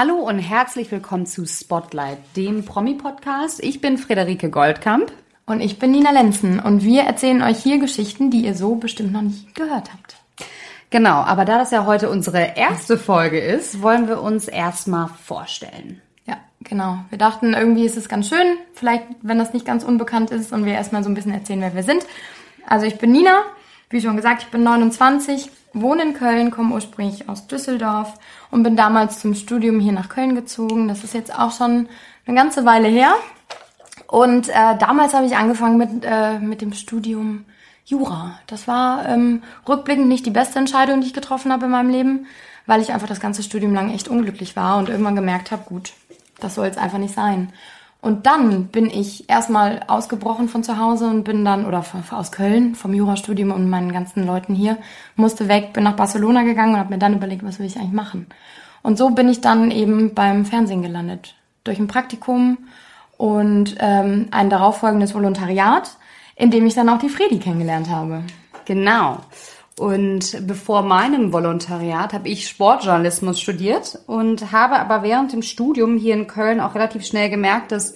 Hallo und herzlich willkommen zu Spotlight, dem Promi-Podcast. Ich bin Friederike Goldkamp. Und ich bin Nina Lenzen und wir erzählen euch hier Geschichten, die ihr so bestimmt noch nicht gehört habt. Genau, aber da das ja heute unsere erste Folge ist, wollen wir uns erstmal vorstellen. Ja, genau. Wir dachten, irgendwie ist es ganz schön, vielleicht, wenn das nicht ganz unbekannt ist und wir erstmal so ein bisschen erzählen, wer wir sind. Also ich bin Nina, wie schon gesagt, ich bin 29, wohne in Köln, komme ursprünglich aus Düsseldorf und bin damals zum Studium hier nach Köln gezogen. Das ist jetzt auch schon eine ganze Weile her. Und äh, damals habe ich angefangen mit, äh, mit dem Studium Jura. Das war ähm, rückblickend nicht die beste Entscheidung, die ich getroffen habe in meinem Leben, weil ich einfach das ganze Studium lang echt unglücklich war und irgendwann gemerkt habe, gut, das soll jetzt einfach nicht sein. Und dann bin ich erstmal ausgebrochen von zu Hause und bin dann, oder aus Köln, vom Jurastudium und meinen ganzen Leuten hier, musste weg, bin nach Barcelona gegangen und habe mir dann überlegt, was will ich eigentlich machen. Und so bin ich dann eben beim Fernsehen gelandet. Durch ein Praktikum und ähm, ein darauffolgendes Volontariat, in dem ich dann auch die Fredi kennengelernt habe. Genau. Und bevor meinem Volontariat habe ich Sportjournalismus studiert und habe aber während dem Studium hier in Köln auch relativ schnell gemerkt, dass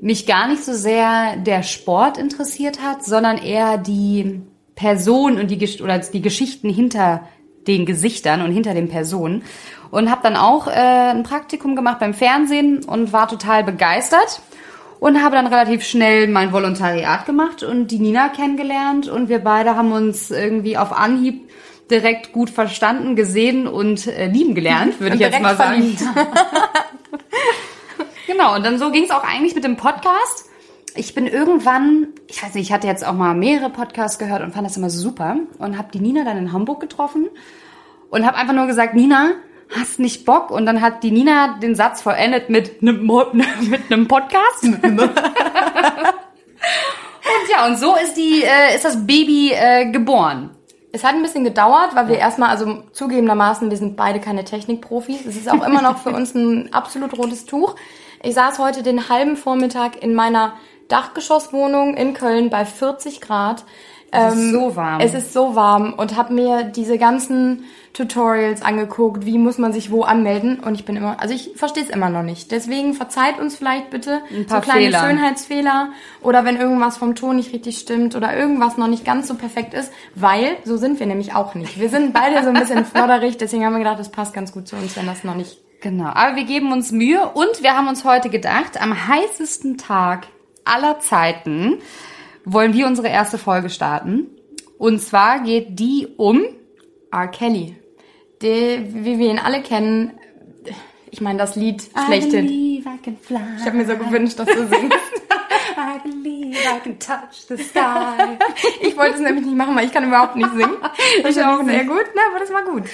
mich gar nicht so sehr der Sport interessiert hat, sondern eher die Person und die oder die Geschichten hinter den Gesichtern und hinter den Personen. Und habe dann auch äh, ein Praktikum gemacht beim Fernsehen und war total begeistert und habe dann relativ schnell mein Volontariat gemacht und die Nina kennengelernt und wir beide haben uns irgendwie auf Anhieb direkt gut verstanden, gesehen und äh, lieben gelernt, würde ich jetzt mal sagen. genau, und dann so ging es auch eigentlich mit dem Podcast. Ich bin irgendwann, ich weiß nicht, ich hatte jetzt auch mal mehrere Podcasts gehört und fand das immer super und habe die Nina dann in Hamburg getroffen und habe einfach nur gesagt, Nina, hast nicht Bock? Und dann hat die Nina den Satz vollendet mit einem mit einem Podcast. und ja, und so ist die äh, ist das Baby äh, geboren. Es hat ein bisschen gedauert, weil wir erstmal, also zugegebenermaßen, wir sind beide keine Technikprofis. Es ist auch immer noch für uns ein absolut rotes Tuch. Ich saß heute den halben Vormittag in meiner Dachgeschosswohnung in Köln bei 40 Grad. Es ist ähm, so warm. Es ist so warm und habe mir diese ganzen Tutorials angeguckt, wie muss man sich wo anmelden und ich bin immer, also ich verstehe es immer noch nicht. Deswegen verzeiht uns vielleicht bitte Ein paar so kleine Fehler. Schönheitsfehler oder wenn irgendwas vom Ton nicht richtig stimmt oder irgendwas noch nicht ganz so perfekt ist, weil so sind wir nämlich auch nicht. Wir sind beide so ein bisschen flodderig, deswegen haben wir gedacht, das passt ganz gut zu uns, wenn das noch nicht Genau, aber wir geben uns Mühe und wir haben uns heute gedacht, am heißesten Tag aller Zeiten wollen wir unsere erste Folge starten. Und zwar geht die um R. Kelly die, wie wir ihn alle kennen, ich meine, das Lied schlechte. I ich habe mir so gewünscht, dass du singst. I believe I can touch the sky. ich wollte es nämlich nicht machen, weil ich kann überhaupt nicht singen. Das ist auch sehr gut, ne, aber das war gut.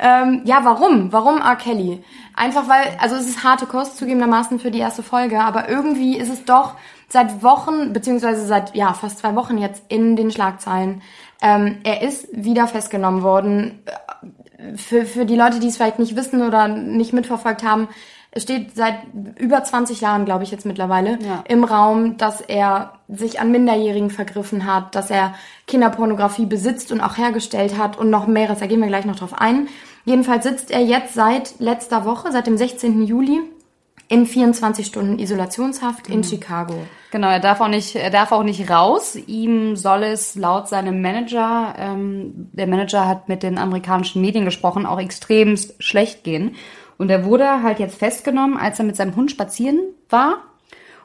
Ähm, ja, warum? Warum R. Kelly? Einfach weil, also es ist harte Kost zugegebenermaßen für die erste Folge, aber irgendwie ist es doch seit Wochen, beziehungsweise seit ja fast zwei Wochen jetzt in den Schlagzeilen. Ähm, er ist wieder festgenommen worden für, für die Leute, die es vielleicht nicht wissen oder nicht mitverfolgt haben, es steht seit über 20 Jahren, glaube ich jetzt mittlerweile, ja. im Raum, dass er sich an Minderjährigen vergriffen hat, dass er Kinderpornografie besitzt und auch hergestellt hat und noch mehres. Da gehen wir gleich noch drauf ein. Jedenfalls sitzt er jetzt seit letzter Woche, seit dem 16. Juli, in 24 Stunden Isolationshaft mhm. in Chicago. Genau, er darf auch nicht, er darf auch nicht raus. Ihm soll es laut seinem Manager, ähm, der Manager hat mit den amerikanischen Medien gesprochen, auch extremst schlecht gehen. Und er wurde halt jetzt festgenommen, als er mit seinem Hund spazieren war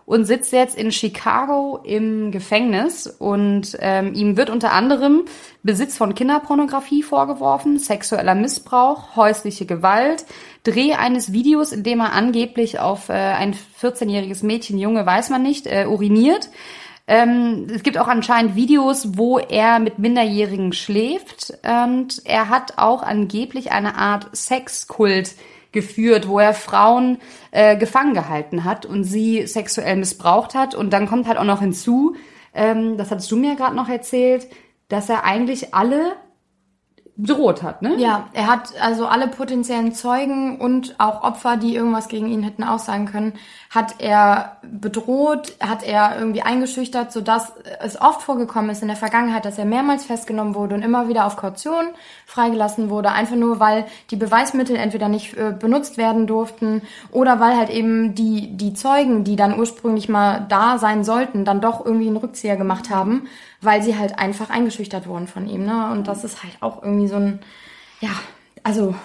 und sitzt jetzt in Chicago im Gefängnis und ähm, ihm wird unter anderem Besitz von Kinderpornografie vorgeworfen, sexueller Missbrauch, häusliche Gewalt, Dreh eines Videos, in dem er angeblich auf äh, ein 14-jähriges Mädchen, Junge, weiß man nicht, äh, uriniert. Ähm, es gibt auch anscheinend Videos, wo er mit Minderjährigen schläft und er hat auch angeblich eine Art Sexkult geführt, wo er Frauen äh, gefangen gehalten hat und sie sexuell missbraucht hat. Und dann kommt halt auch noch hinzu, ähm, das hattest du mir gerade noch erzählt, dass er eigentlich alle bedroht hat, ne? Ja, er hat also alle potenziellen Zeugen und auch Opfer, die irgendwas gegen ihn hätten aussagen können, hat er bedroht, hat er irgendwie eingeschüchtert, sodass es oft vorgekommen ist in der Vergangenheit, dass er mehrmals festgenommen wurde und immer wieder auf Kaution freigelassen wurde, einfach nur weil die Beweismittel entweder nicht äh, benutzt werden durften oder weil halt eben die, die Zeugen, die dann ursprünglich mal da sein sollten, dann doch irgendwie einen Rückzieher gemacht haben weil sie halt einfach eingeschüchtert wurden von ihm. Ne? Und das ist halt auch irgendwie so ein, ja, also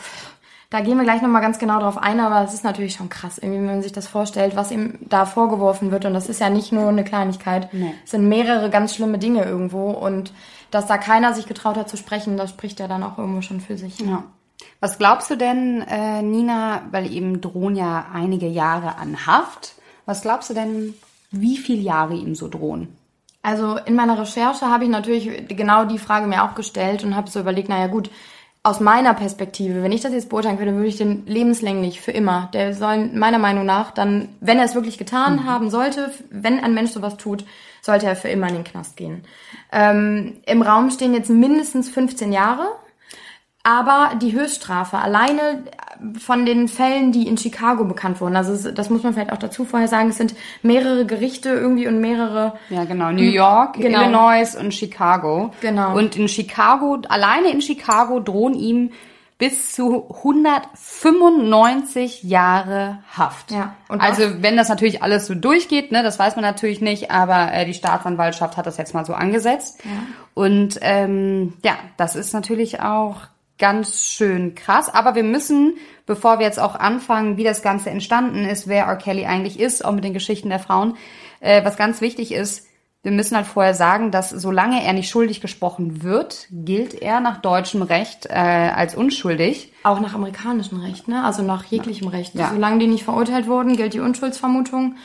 da gehen wir gleich nochmal ganz genau drauf ein, aber es ist natürlich schon krass, irgendwie, wenn man sich das vorstellt, was ihm da vorgeworfen wird. Und das ist ja nicht nur eine Kleinigkeit. Nee. Es sind mehrere ganz schlimme Dinge irgendwo. Und dass da keiner sich getraut hat zu sprechen, das spricht ja dann auch irgendwo schon für sich. Ja. Was glaubst du denn, äh, Nina, weil ihm drohen ja einige Jahre an Haft, was glaubst du denn, wie viele Jahre ihm so drohen? Also in meiner Recherche habe ich natürlich genau die Frage mir auch gestellt und habe so überlegt, naja gut, aus meiner Perspektive, wenn ich das jetzt beurteilen könnte, würde ich den lebenslänglich für immer. Der soll meiner Meinung nach dann, wenn er es wirklich getan mhm. haben sollte, wenn ein Mensch sowas tut, sollte er für immer in den Knast gehen. Ähm, Im Raum stehen jetzt mindestens 15 Jahre. Aber die Höchststrafe alleine von den Fällen, die in Chicago bekannt wurden, also das muss man vielleicht auch dazu vorher sagen, es sind mehrere Gerichte irgendwie und mehrere. Ja, genau. New York, genau. Illinois und Chicago. Genau. Und in Chicago, alleine in Chicago drohen ihm bis zu 195 Jahre Haft. Ja. Und also wenn das natürlich alles so durchgeht, ne, das weiß man natürlich nicht, aber äh, die Staatsanwaltschaft hat das jetzt mal so angesetzt. Ja. Und ähm, ja, das ist natürlich auch ganz schön krass. Aber wir müssen, bevor wir jetzt auch anfangen, wie das Ganze entstanden ist, wer R. Kelly eigentlich ist, auch mit den Geschichten der Frauen, äh, was ganz wichtig ist, wir müssen halt vorher sagen, dass solange er nicht schuldig gesprochen wird, gilt er nach deutschem Recht äh, als unschuldig. Auch nach amerikanischem Recht, ne? Also nach jeglichem Recht. Ja. Solange die nicht verurteilt wurden, gilt die Unschuldsvermutung.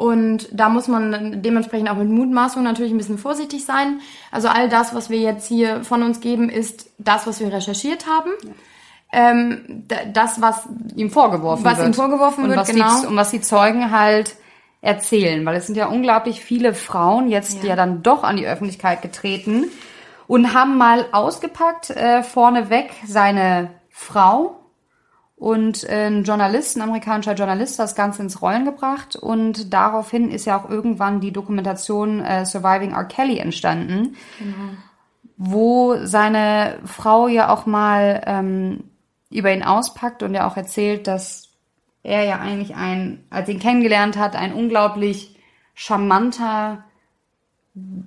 Und da muss man dementsprechend auch mit Mutmaßung natürlich ein bisschen vorsichtig sein. Also all das, was wir jetzt hier von uns geben, ist das, was wir recherchiert haben. Ähm, das, was ihm vorgeworfen was wird. ihm vorgeworfen und wird, genau. Die, und was die Zeugen halt erzählen. Weil es sind ja unglaublich viele Frauen jetzt ja, ja dann doch an die Öffentlichkeit getreten und haben mal ausgepackt, äh, vorneweg seine Frau, und ein Journalist, ein amerikanischer Journalist, das Ganze ins Rollen gebracht und daraufhin ist ja auch irgendwann die Dokumentation äh, Surviving R. Kelly entstanden, genau. wo seine Frau ja auch mal ähm, über ihn auspackt und ja auch erzählt, dass er ja eigentlich ein, als ihn kennengelernt hat, ein unglaublich charmanter,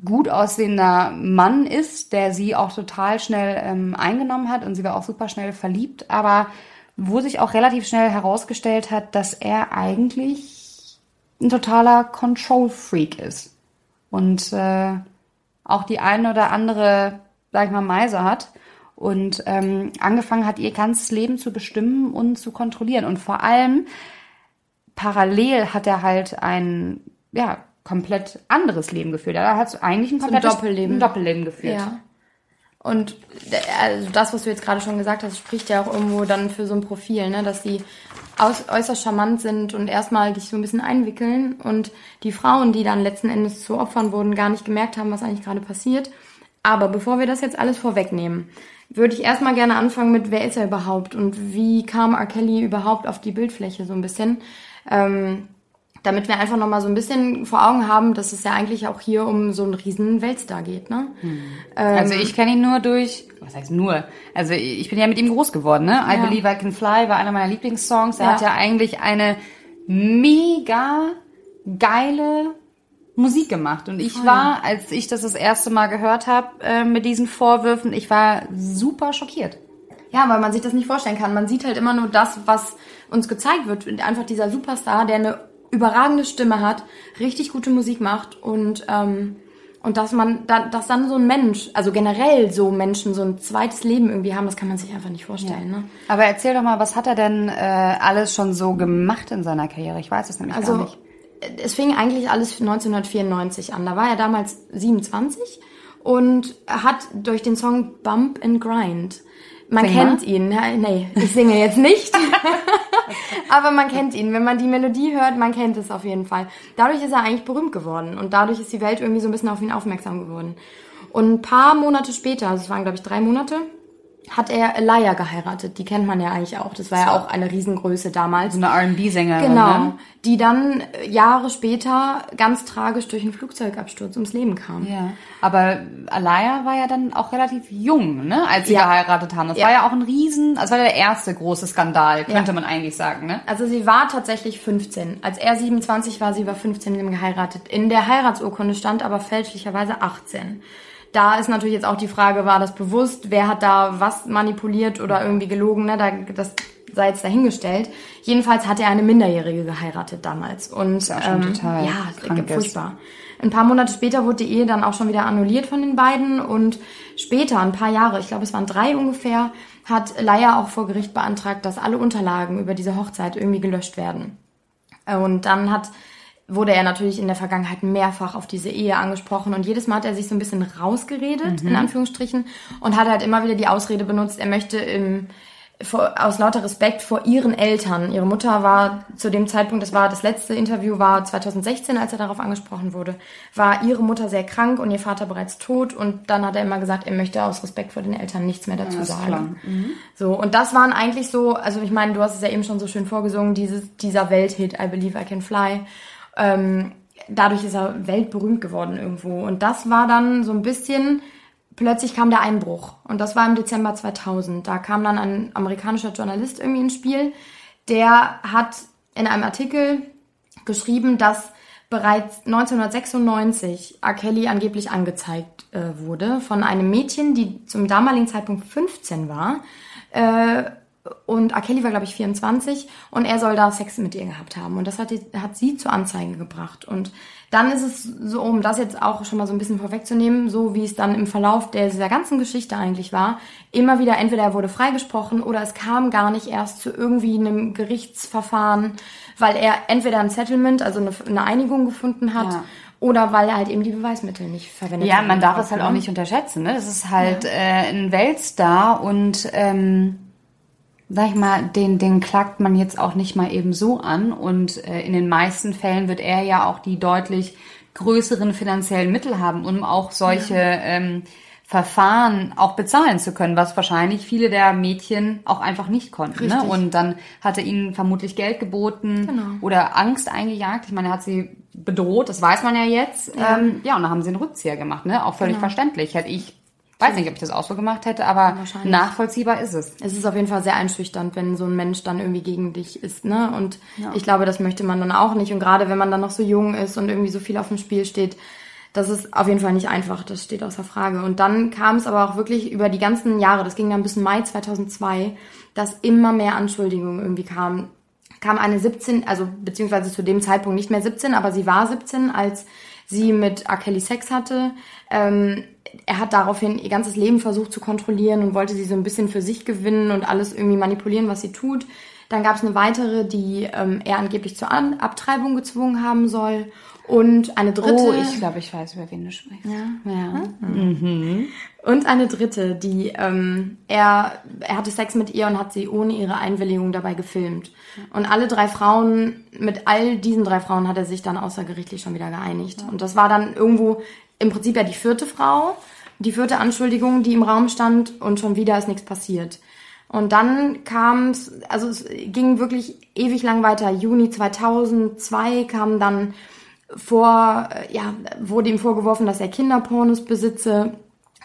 gut aussehender Mann ist, der sie auch total schnell ähm, eingenommen hat und sie war auch super schnell verliebt, aber wo sich auch relativ schnell herausgestellt hat, dass er eigentlich ein totaler Control-Freak ist. Und äh, auch die eine oder andere, sag ich mal, Meise hat. Und ähm, angefangen hat, ihr ganzes Leben zu bestimmen und zu kontrollieren. Und vor allem parallel hat er halt ein, ja, komplett anderes Leben geführt. Er hat eigentlich ein komplettes ein Doppelleben. Ein Doppelleben geführt. Ja. Und also das, was du jetzt gerade schon gesagt hast, spricht ja auch irgendwo dann für so ein Profil, ne? dass die aus, äußerst charmant sind und erstmal dich so ein bisschen einwickeln und die Frauen, die dann letzten Endes zu Opfern wurden, gar nicht gemerkt haben, was eigentlich gerade passiert. Aber bevor wir das jetzt alles vorwegnehmen, würde ich erstmal gerne anfangen mit, wer ist er überhaupt und wie kam R. Kelly überhaupt auf die Bildfläche so ein bisschen. Ähm, damit wir einfach nochmal so ein bisschen vor Augen haben, dass es ja eigentlich auch hier um so einen riesen Weltstar geht. Ne? Hm. Ähm, also ich kenne ihn nur durch, was heißt nur, also ich bin ja mit ihm groß geworden. Ne? I ja. Believe I Can Fly war einer meiner Lieblingssongs. Er ja. hat ja eigentlich eine mega geile Musik gemacht. Und ich war, als ich das das erste Mal gehört habe äh, mit diesen Vorwürfen, ich war super schockiert. Ja, weil man sich das nicht vorstellen kann. Man sieht halt immer nur das, was uns gezeigt wird. Einfach dieser Superstar, der eine überragende Stimme hat, richtig gute Musik macht und ähm, und dass man da, dass dann so ein Mensch, also generell so Menschen so ein zweites Leben irgendwie haben, das kann man sich einfach nicht vorstellen. Ja. Ne? Aber erzähl doch mal, was hat er denn äh, alles schon so gemacht in seiner Karriere? Ich weiß es nämlich also, gar nicht. Es fing eigentlich alles 1994 an. Da war er damals 27 und hat durch den Song Bump and Grind man Sing kennt mal. ihn. Nee, ich singe jetzt nicht. Aber man kennt ihn. Wenn man die Melodie hört, man kennt es auf jeden Fall. Dadurch ist er eigentlich berühmt geworden. Und dadurch ist die Welt irgendwie so ein bisschen auf ihn aufmerksam geworden. Und ein paar Monate später, also es waren glaube ich drei Monate, hat er Elia geheiratet. Die kennt man ja eigentlich auch. Das war ja auch eine Riesengröße damals. So eine R&B-Sängerin. Genau. Ne? Die dann äh, Jahre später ganz tragisch durch einen Flugzeugabsturz ums Leben kam. Ja. Aber Alaya war ja dann auch relativ jung, ne, als sie Ja. geheiratet haben. Das Ja. war ja auch ein Riesen, das war der erste große Skandal, könnte man eigentlich sagen, ne? Also sie war tatsächlich 15. Als er 27 war, sie war 15 und geheiratet. In der Heiratsurkunde stand aber fälschlicherweise 18. Da ist natürlich jetzt auch die Frage, war das bewusst? Wer hat da was manipuliert oder irgendwie gelogen? Ne? Da, das sei jetzt dahingestellt. Jedenfalls hat er eine Minderjährige geheiratet damals. Und total ja, furchtbar. Ein paar Monate später wurde die Ehe dann auch schon wieder annulliert von den beiden und später, ein paar Jahre, ich glaube es waren drei ungefähr, hat Leia auch vor Gericht beantragt, dass alle Unterlagen über diese Hochzeit irgendwie gelöscht werden. Und dann hat, wurde er natürlich in der Vergangenheit mehrfach auf diese Ehe angesprochen und jedes Mal hat er sich so ein bisschen rausgeredet, in Anführungsstrichen, und hat halt immer wieder die Ausrede benutzt, er möchte im, vor, aus lauter Respekt vor ihren Eltern. Ihre Mutter war zu dem Zeitpunkt, das war das letzte Interview war 2016, als er darauf angesprochen wurde, war ihre Mutter sehr krank und ihr Vater bereits tot und dann hat er immer gesagt, er möchte aus Respekt vor den Eltern nichts mehr dazu ist sagen. klar. So, und das waren eigentlich so, also ich meine, du hast es ja eben schon so schön vorgesungen, dieses, dieser Welthit, I Believe I Can Fly. Ähm, dadurch ist er weltberühmt geworden irgendwo. Und das war dann so ein bisschen, plötzlich kam der Einbruch. Und das war im Dezember 2000. Da kam dann ein amerikanischer Journalist irgendwie ins Spiel, der hat in einem Artikel geschrieben, dass bereits 1996 R. Kelly angeblich angezeigt äh, wurde von einem Mädchen, die zum damaligen Zeitpunkt 15 war. Äh, und R. Kelly war, glaube ich, 24 und er soll da Sex mit ihr gehabt haben. Und das hat, die, hat sie zur Anzeige gebracht. Und dann ist es so, um das jetzt auch schon mal so ein bisschen vorwegzunehmen, so wie es dann im Verlauf der, dieser ganzen Geschichte eigentlich war, immer wieder entweder er wurde freigesprochen oder es kam gar nicht erst zu irgendwie einem Gerichtsverfahren, weil er entweder ein Settlement, also eine, eine Einigung gefunden hat, Ja. oder weil er halt eben die Beweismittel nicht verwendet Ja, hat. man darf es halt auch nicht unterschätzen. Ne? Das ist halt äh, ein Weltstar und ähm, sag ich mal, den, den klagt man jetzt auch nicht mal eben so an. Und äh, in den meisten Fällen wird er ja auch die deutlich größeren finanziellen Mittel haben, um auch solche ähm, Verfahren auch bezahlen zu können, was wahrscheinlich viele der Mädchen auch einfach nicht konnten. Ne? Und dann hat er ihnen vermutlich Geld geboten Genau. oder Angst eingejagt. Ich meine, er hat sie bedroht, das weiß man ja jetzt. Ja, ähm, ja und dann haben sie einen Rückzieher gemacht, ne? Auch völlig verständlich. Hätte ich, weiß nicht, ob ich das auch so gemacht hätte, aber nachvollziehbar ist es. Es ist auf jeden Fall sehr einschüchternd, wenn so ein Mensch dann irgendwie gegen dich ist, ne? Und ich glaube, das möchte man dann auch nicht. Und gerade wenn man dann noch so jung ist und irgendwie so viel auf dem Spiel steht, das ist auf jeden Fall nicht einfach. Das steht außer Frage. Und dann kam es aber auch wirklich über die ganzen Jahre, das ging dann bis Mai 2002, dass immer mehr Anschuldigungen irgendwie kamen. Kam eine 17, also beziehungsweise zu dem Zeitpunkt nicht mehr 17, aber sie war 17, als sie mit R. Kelly Sex hatte. Ähm, er hat daraufhin ihr ganzes Leben versucht zu kontrollieren und wollte sie so ein bisschen für sich gewinnen und alles irgendwie manipulieren, was sie tut. Dann gab es eine weitere, die ähm, er angeblich zur An Abtreibung gezwungen haben soll. Und eine dritte. Oh, ich glaube, ich weiß, über wen du sprichst. Ja. ja. Und eine dritte, die ähm, er, er hatte Sex mit ihr und hat sie ohne ihre Einwilligung dabei gefilmt. Und alle drei Frauen, mit all diesen drei Frauen hat er sich dann außergerichtlich schon wieder geeinigt. Und das war dann irgendwo im Prinzip ja die vierte Frau, die vierte Anschuldigung, die im Raum stand und schon wieder ist nichts passiert. Und dann kam es, also es ging wirklich ewig lang weiter. Juni 2002 kam dann vor, äh, ja, wurde ihm vorgeworfen, dass er Kinderpornos besitze,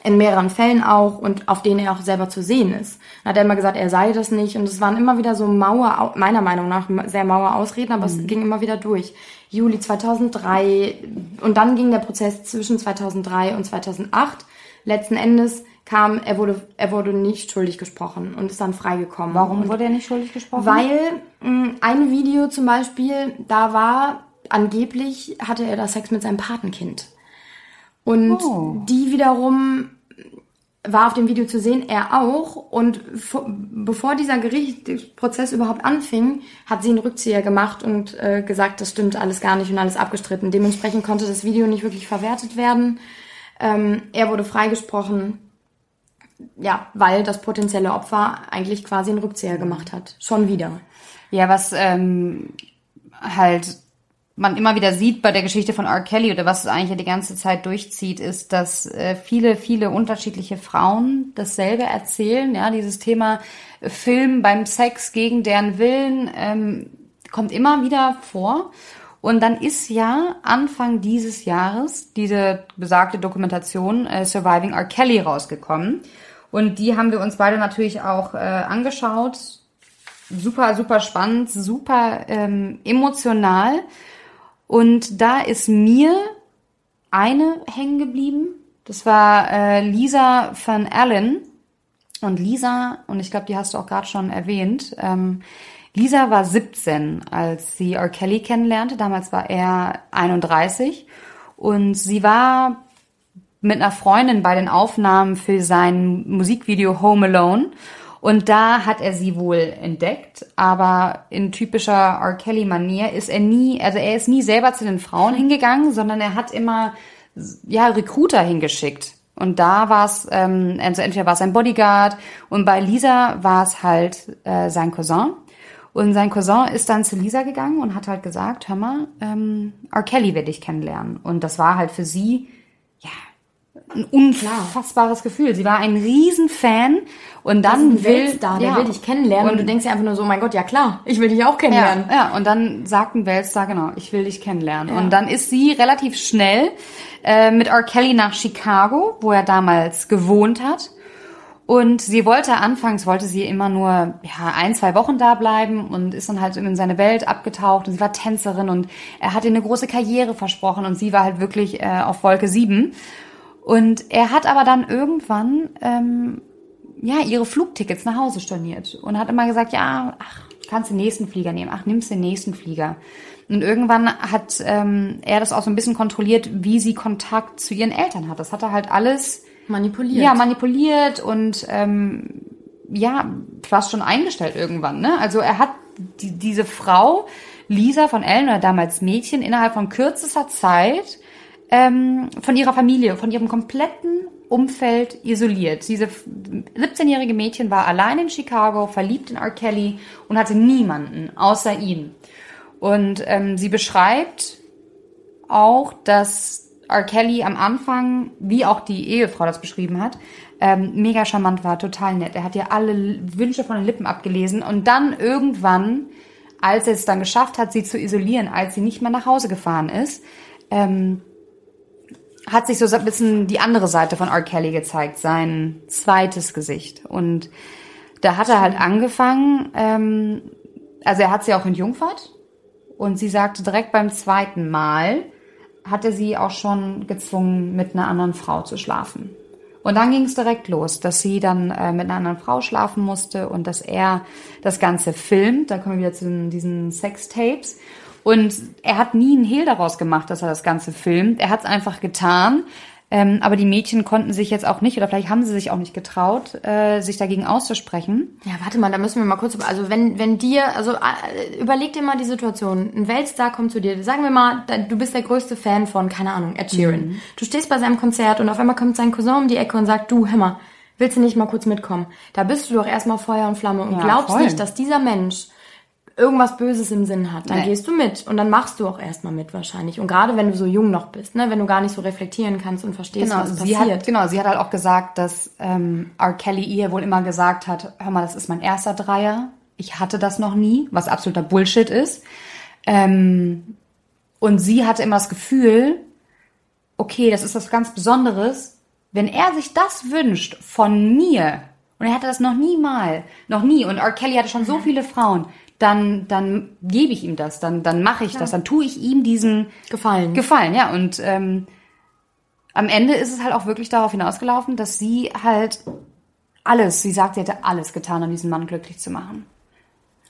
in mehreren Fällen auch und auf denen er auch selber zu sehen ist. Dann hat er immer gesagt, er sei das nicht und es waren immer wieder so Mauer, meiner Meinung nach sehr Mauer Ausreden, aber es ging immer wieder durch. Juli 2003 und dann ging der Prozess zwischen 2003 und 2008. Letzten Endes kam, er wurde, er wurde nicht schuldig gesprochen und ist dann freigekommen. Warum und wurde er nicht schuldig gesprochen? weil mh, ein Video zum Beispiel, da war angeblich, hatte er da Sex mit seinem Patenkind. Und Oh. die wiederum war auf dem Video zu sehen, er auch. Und vor, bevor dieser Gerichtsprozess überhaupt anfing, hat sie einen Rückzieher gemacht und äh, gesagt, das stimmt alles gar nicht und alles abgestritten. Dementsprechend konnte das Video nicht wirklich verwertet werden. Ähm, er wurde freigesprochen, ja, weil das potenzielle Opfer eigentlich quasi einen Rückzieher gemacht hat. Schon wieder. Ja, was ähm, halt man immer wieder sieht bei der Geschichte von R. Kelly oder was es eigentlich die ganze Zeit durchzieht, ist, dass äh, viele, viele unterschiedliche Frauen dasselbe erzählen. Ja, dieses Thema Film beim Sex gegen deren Willen ähm, kommt immer wieder vor. Und dann ist ja Anfang dieses Jahres diese besagte Dokumentation äh, Surviving R. Kelly rausgekommen. Und die haben wir uns beide natürlich auch äh, angeschaut. Super, super spannend, super ähm, emotional. Und da ist mir eine hängen geblieben. Das war äh, Lisa van Allen. Und Lisa, und ich glaube, die hast du auch gerade schon erwähnt, ähm, Lisa war 17, als sie R. Kelly kennenlernte. Damals war er 31. Und sie war mit einer Freundin bei den Aufnahmen für sein Musikvideo Home Alone. Und da hat er sie wohl entdeckt, aber in typischer R. Kelly-Manier ist er nie, also er ist nie selber zu den Frauen hingegangen, sondern er hat immer ja Recruiter hingeschickt. Und da war es, ähm, also entweder war es sein Bodyguard und bei Lisa war es halt äh, sein Cousin. Und sein Cousin ist dann zu Lisa gegangen und hat halt gesagt, hör mal, ähm, R. Kelly will dich kennenlernen. Und das war halt für sie, ein unfassbares Gefühl. Sie war ein Riesenfan und dann will da, der will dich kennenlernen und, und, du denkst dir einfach nur so, mein Gott, ja klar, ich will dich auch kennenlernen. Ja, ja und dann sagt ein Weltstar, genau, ich will dich kennenlernen. Ja. Und dann ist sie relativ schnell äh, mit R. Kelly nach Chicago, wo er damals gewohnt hat. Und sie wollte anfangs, wollte sie immer nur ja, ein, zwei Wochen da bleiben und ist dann halt in seine Welt abgetaucht und sie war Tänzerin und er hat ihr eine große Karriere versprochen und sie war halt wirklich äh, auf Wolke sieben. Und er hat aber dann irgendwann ähm, ja ihre Flugtickets nach Hause storniert und hat immer gesagt, ja, ach, kannst den nächsten Flieger nehmen, ach, nimmst den nächsten Flieger. Und irgendwann hat ähm, er das auch so ein bisschen kontrolliert, wie sie Kontakt zu ihren Eltern hat. Das hat er halt alles manipuliert. Ja, manipuliert und ähm, ja, fast schon eingestellt irgendwann. Ne? Also er hat die, diese Frau, Lisa von Ellen oder damals Mädchen, innerhalb von kürzester Zeit ähm, von ihrer Familie, von ihrem kompletten Umfeld isoliert. Diese 17-jährige Mädchen war allein in Chicago, verliebt in R. Kelly und hatte niemanden außer ihn. Und ähm, sie beschreibt auch, dass R. Kelly am Anfang, wie auch die Ehefrau das beschrieben hat, ähm, mega charmant war, total nett. Er hat ihr alle Wünsche von den Lippen abgelesen und dann irgendwann, als er es dann geschafft hat, sie zu isolieren, als sie nicht mehr nach Hause gefahren ist, ähm, hat sich so ein bisschen die andere Seite von R. Kelly gezeigt, sein zweites Gesicht. Und da hat er halt angefangen, ähm, also er hat sie auch entjungfert und sie sagte direkt beim zweiten Mal, hatte sie auch schon gezwungen, mit einer anderen Frau zu schlafen. Und dann ging es direkt los, dass sie dann äh, mit einer anderen Frau schlafen musste und dass er das Ganze filmt. Da kommen wir wieder zu diesen Sextapes. Und er hat nie einen Hehl daraus gemacht, dass er das Ganze filmt. Er hat es einfach getan. Ähm, aber die Mädchen konnten sich jetzt auch nicht, oder vielleicht haben sie sich auch nicht getraut, äh, sich dagegen auszusprechen. Ja, warte mal, da müssen wir mal kurz, also wenn, wenn dir, also äh, überleg dir mal die Situation. Ein Weltstar kommt zu dir, sagen wir mal, du bist der größte Fan von, keine Ahnung, Ed Sheeran. Mhm. Du stehst bei seinem Konzert und auf einmal kommt sein Cousin um die Ecke und sagt, du, Hämmer, willst du nicht mal kurz mitkommen? Da bist du doch erstmal Feuer und Flamme und ja, glaubst voll. nicht, dass dieser Mensch irgendwas Böses im Sinn hat, dann nee. gehst du mit und dann machst du auch erstmal mit wahrscheinlich. Und gerade wenn du so jung noch bist, ne, wenn du gar nicht so reflektieren kannst und verstehst, genau, was sie passiert. Hat, genau, sie hat halt auch gesagt, dass ähm, R. Kelly ihr wohl immer gesagt hat, hör mal, das ist mein erster Dreier, ich hatte das noch nie, was absoluter Bullshit ist. Ähm, und sie hatte immer das Gefühl, okay, das ist was ganz Besonderes, wenn er sich das wünscht von mir, und er hatte das noch nie mal, noch nie. Und R. Kelly hatte schon so viele Frauen dann, dann gebe ich ihm das, dann, dann mache ich ja. das, dann tue ich ihm diesen Gefallen. Gefallen, ja. Und ähm, am Ende ist es halt auch wirklich darauf hinausgelaufen, dass sie halt alles, sie sagt, sie hätte alles getan, um diesen Mann glücklich zu machen.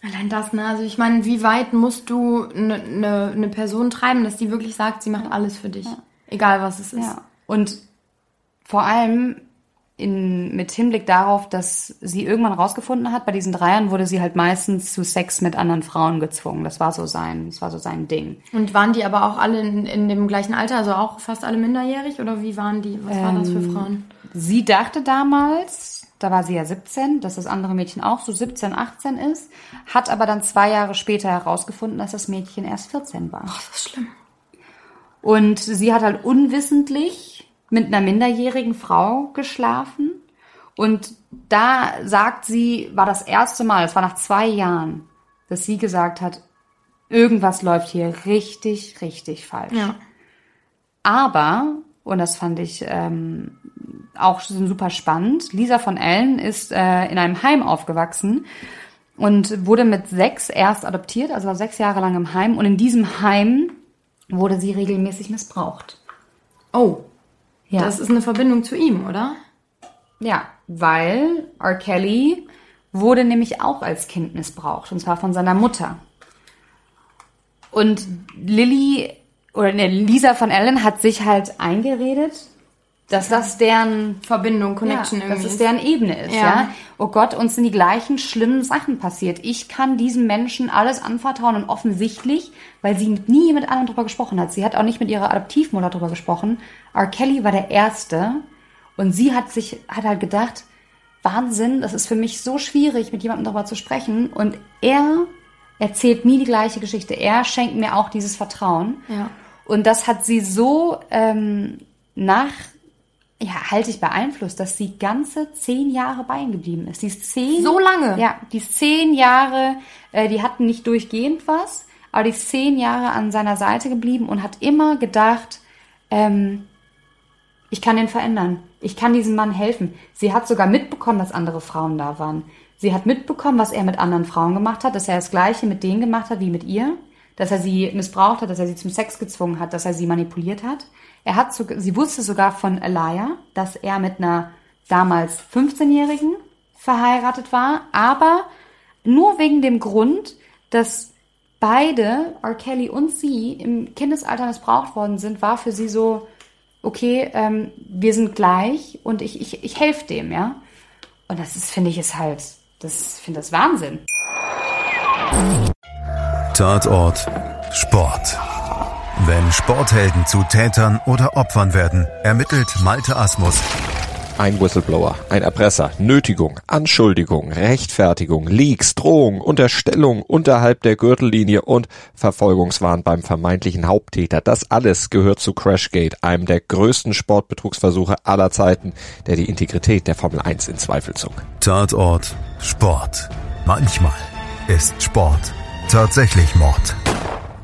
Allein das, ne? Also ich meine, wie weit musst du eine ne, ne Person treiben, dass die wirklich sagt, sie macht alles für dich. Ja. Egal was es ist. Ja. Und vor allem in, mit Hinblick darauf, dass sie irgendwann rausgefunden hat, bei diesen Dreiern wurde sie halt meistens zu Sex mit anderen Frauen gezwungen. Das war so sein, das war so sein Ding. Und waren die aber auch alle in, in dem gleichen Alter, also auch fast alle minderjährig oder wie waren die? Was ähm, waren das für ähm, Frauen? Sie dachte damals, da war sie ja 17, dass das andere Mädchen auch so 17, 18 ist, hat aber dann zwei Jahre später herausgefunden, dass das Mädchen erst 14 war. Ach, das ist schlimm. Und sie hat halt unwissentlich mit einer minderjährigen Frau geschlafen. Und da sagt sie, war das erste Mal, das war nach zwei Jahren, dass sie gesagt hat, irgendwas läuft hier richtig, richtig falsch. Ja. Aber, und das fand ich ähm, auch super spannend, Lisa von Ellen ist äh, in einem Heim aufgewachsen und wurde mit sechs erst adoptiert, also war sechs Jahre lang im Heim. Und in diesem Heim wurde sie regelmäßig missbraucht. Oh. Ja. Das ist eine Verbindung zu ihm, oder? Ja, weil R. Kelly wurde nämlich auch als Kind missbraucht, und zwar von seiner Mutter. Und Lilly oder ne, Lisa von Ellen hat sich halt eingeredet, dass das deren Verbindung, Connection ja, irgendwie. dass es deren Ebene ist, ja. Ja. Oh Gott, uns sind die gleichen schlimmen Sachen passiert. Ich kann diesem Menschen alles anvertrauen und offensichtlich, weil sie nie mit anderen drüber gesprochen hat. Sie hat auch nicht mit ihrer Adoptivmutter drüber gesprochen. R. Kelly war der Erste und sie hat sich, hat halt gedacht, Wahnsinn, das ist für mich so schwierig, mit jemandem darüber zu sprechen. Und er erzählt nie die gleiche Geschichte. Er schenkt mir auch dieses Vertrauen. Ja. Und das hat sie so ähm, nach ja, haltig beeinflusst, dass sie ganze zehn Jahre bei ihm geblieben ist. Die ist zehn. So lange? Ja, die ist zehn Jahre, äh, die hatten nicht durchgehend was, aber die ist zehn Jahre an seiner Seite geblieben und hat immer gedacht, ähm, ich kann den verändern. Ich kann diesem Mann helfen. Sie hat sogar mitbekommen, dass andere Frauen da waren. Sie hat mitbekommen, was er mit anderen Frauen gemacht hat, dass er das Gleiche mit denen gemacht hat wie mit ihr, dass er sie missbraucht hat, dass er sie zum Sex gezwungen hat, dass er sie manipuliert hat. Er hat so, sie wusste sogar von Alaya, dass er mit einer damals 15-Jährigen verheiratet war, aber nur wegen dem Grund, dass beide, R. Kelly und sie, im Kindesalter missbraucht worden sind, war für sie so, okay, ähm, wir sind gleich und ich, ich, ich helfe dem, ja. Und das ist, finde ich, ist halt, das finde das Wahnsinn. Tatort Sport. Wenn Sporthelden zu Tätern oder Opfern werden, ermittelt Malte Asmus Ein Whistleblower, ein Erpresser, Nötigung, Anschuldigung, Rechtfertigung, Leaks, Drohung, Unterstellung unterhalb der Gürtellinie und Verfolgungswahn beim vermeintlichen Haupttäter. Das alles gehört zu Crashgate, einem der größten Sportbetrugsversuche aller Zeiten, der die Integrität der Formel 1 in Zweifel zog. Tatort Sport. Manchmal ist Sport tatsächlich Mord.